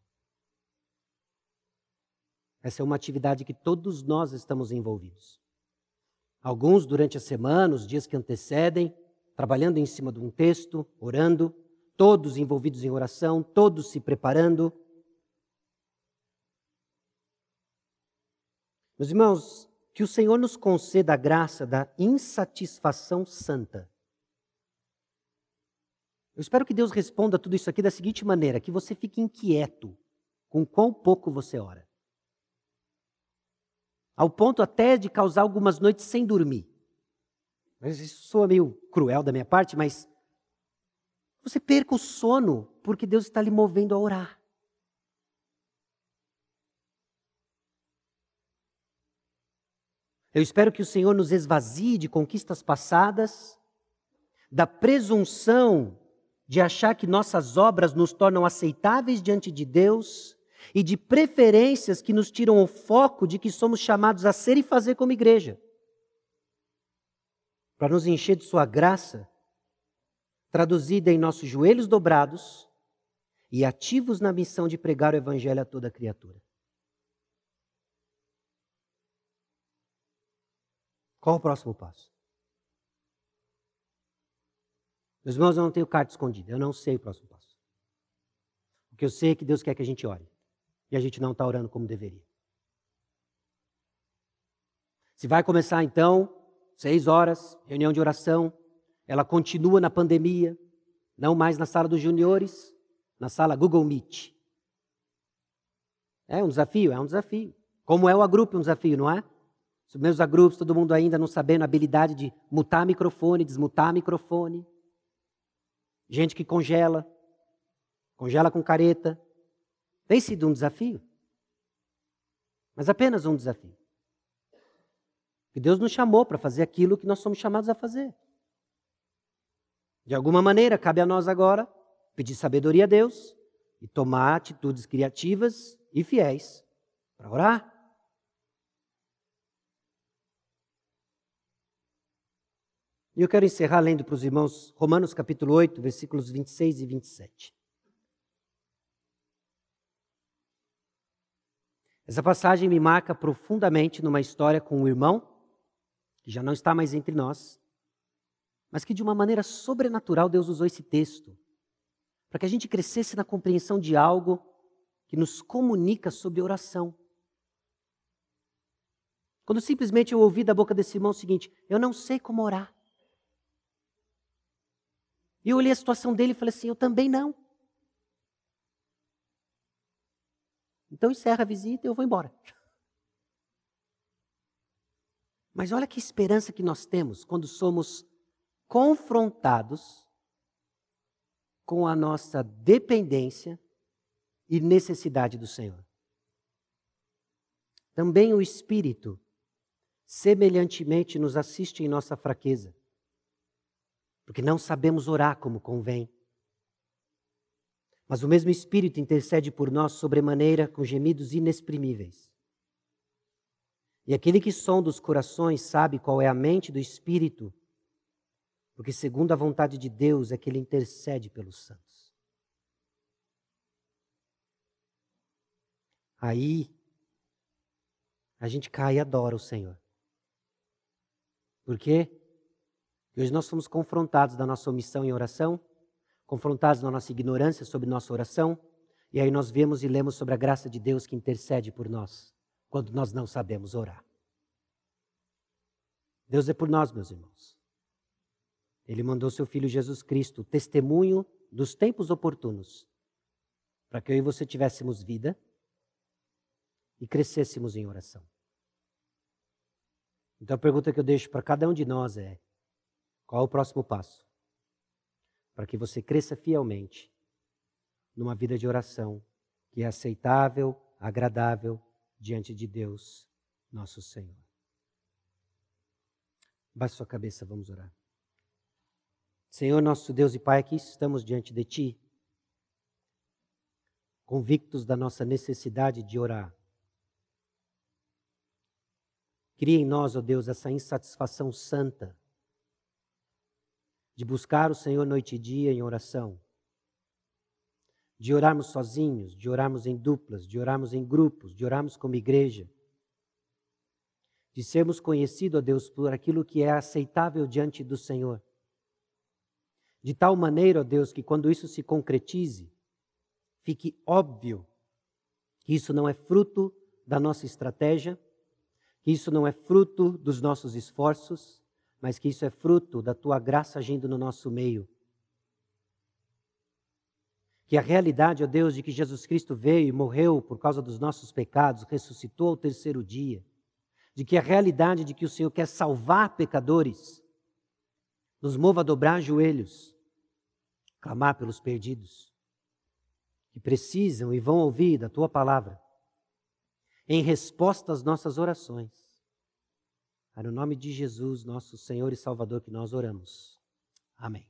Essa é uma atividade que todos nós estamos envolvidos. Alguns durante a semana, os dias que antecedem, trabalhando em cima de um texto, orando, todos envolvidos em oração, todos se preparando. Meus irmãos, que o Senhor nos conceda a graça da insatisfação santa. Eu espero que Deus responda tudo isso aqui da seguinte maneira: que você fique inquieto com quão pouco você ora. Ao ponto até de causar algumas noites sem dormir. Mas isso soa meio cruel da minha parte, mas você perca o sono porque Deus está lhe movendo a orar. Eu espero que o Senhor nos esvazie de conquistas passadas, da presunção de achar que nossas obras nos tornam aceitáveis diante de Deus e de preferências que nos tiram o foco de que somos chamados a ser e fazer como igreja. Para nos encher de Sua graça, traduzida em nossos joelhos dobrados e ativos na missão de pregar o Evangelho a toda criatura. Qual o próximo passo? Meus irmãos, eu não tenho carta escondida, eu não sei o próximo passo. O que eu sei é que Deus quer que a gente ore. E a gente não está orando como deveria. Se vai começar então, seis horas, reunião de oração, ela continua na pandemia, não mais na sala dos juniores, na sala Google Meet. É um desafio? É um desafio. Como é o grupo, é um desafio, não é? Meus agrupos, todo mundo ainda não sabendo a habilidade de mutar microfone, desmutar microfone. Gente que congela, congela com careta. Tem sido um desafio. Mas apenas um desafio. Que Deus nos chamou para fazer aquilo que nós somos chamados a fazer. De alguma maneira, cabe a nós agora pedir sabedoria a Deus e tomar atitudes criativas e fiéis para orar. E eu quero encerrar lendo para os irmãos Romanos capítulo 8, versículos 26 e 27. Essa passagem me marca profundamente numa história com um irmão, que já não está mais entre nós, mas que de uma maneira sobrenatural Deus usou esse texto para que a gente crescesse na compreensão de algo que nos comunica sobre oração. Quando simplesmente eu ouvi da boca desse irmão o seguinte: eu não sei como orar. E eu olhei a situação dele e falei assim: eu também não. Então encerra a visita e eu vou embora. Mas olha que esperança que nós temos quando somos confrontados com a nossa dependência e necessidade do Senhor. Também o Espírito, semelhantemente, nos assiste em nossa fraqueza, porque não sabemos orar como convém. Mas o mesmo Espírito intercede por nós sobremaneira com gemidos inexprimíveis. E aquele que sonda os corações sabe qual é a mente do Espírito, porque segundo a vontade de Deus é que ele intercede pelos santos. Aí a gente cai e adora o Senhor. Por quê? Porque hoje nós somos confrontados da nossa omissão em oração confrontados na nossa ignorância sobre nossa oração, e aí nós vemos e lemos sobre a graça de Deus que intercede por nós, quando nós não sabemos orar. Deus é por nós, meus irmãos. Ele mandou seu Filho Jesus Cristo, testemunho dos tempos oportunos, para que eu e você tivéssemos vida e crescêssemos em oração. Então a pergunta que eu deixo para cada um de nós é: qual é o próximo passo? para que você cresça fielmente numa vida de oração que é aceitável, agradável diante de Deus, nosso Senhor. Baixe sua cabeça, vamos orar. Senhor, nosso Deus e Pai, aqui estamos diante de Ti, convictos da nossa necessidade de orar. Cria em nós, ó Deus, essa insatisfação santa de buscar o Senhor noite e dia em oração, de orarmos sozinhos, de orarmos em duplas, de orarmos em grupos, de orarmos como igreja, de sermos conhecidos, ó Deus, por aquilo que é aceitável diante do Senhor. De tal maneira, ó Deus, que quando isso se concretize, fique óbvio que isso não é fruto da nossa estratégia, que isso não é fruto dos nossos esforços, mas que isso é fruto da tua graça agindo no nosso meio. Que a realidade, ó Deus, de que Jesus Cristo veio e morreu por causa dos nossos pecados, ressuscitou ao terceiro dia, de que a realidade de que o Senhor quer salvar pecadores, nos mova a dobrar joelhos, clamar pelos perdidos, que precisam e vão ouvir da tua palavra, em resposta às nossas orações. É no nome de Jesus, nosso Senhor e Salvador, que nós oramos. Amém.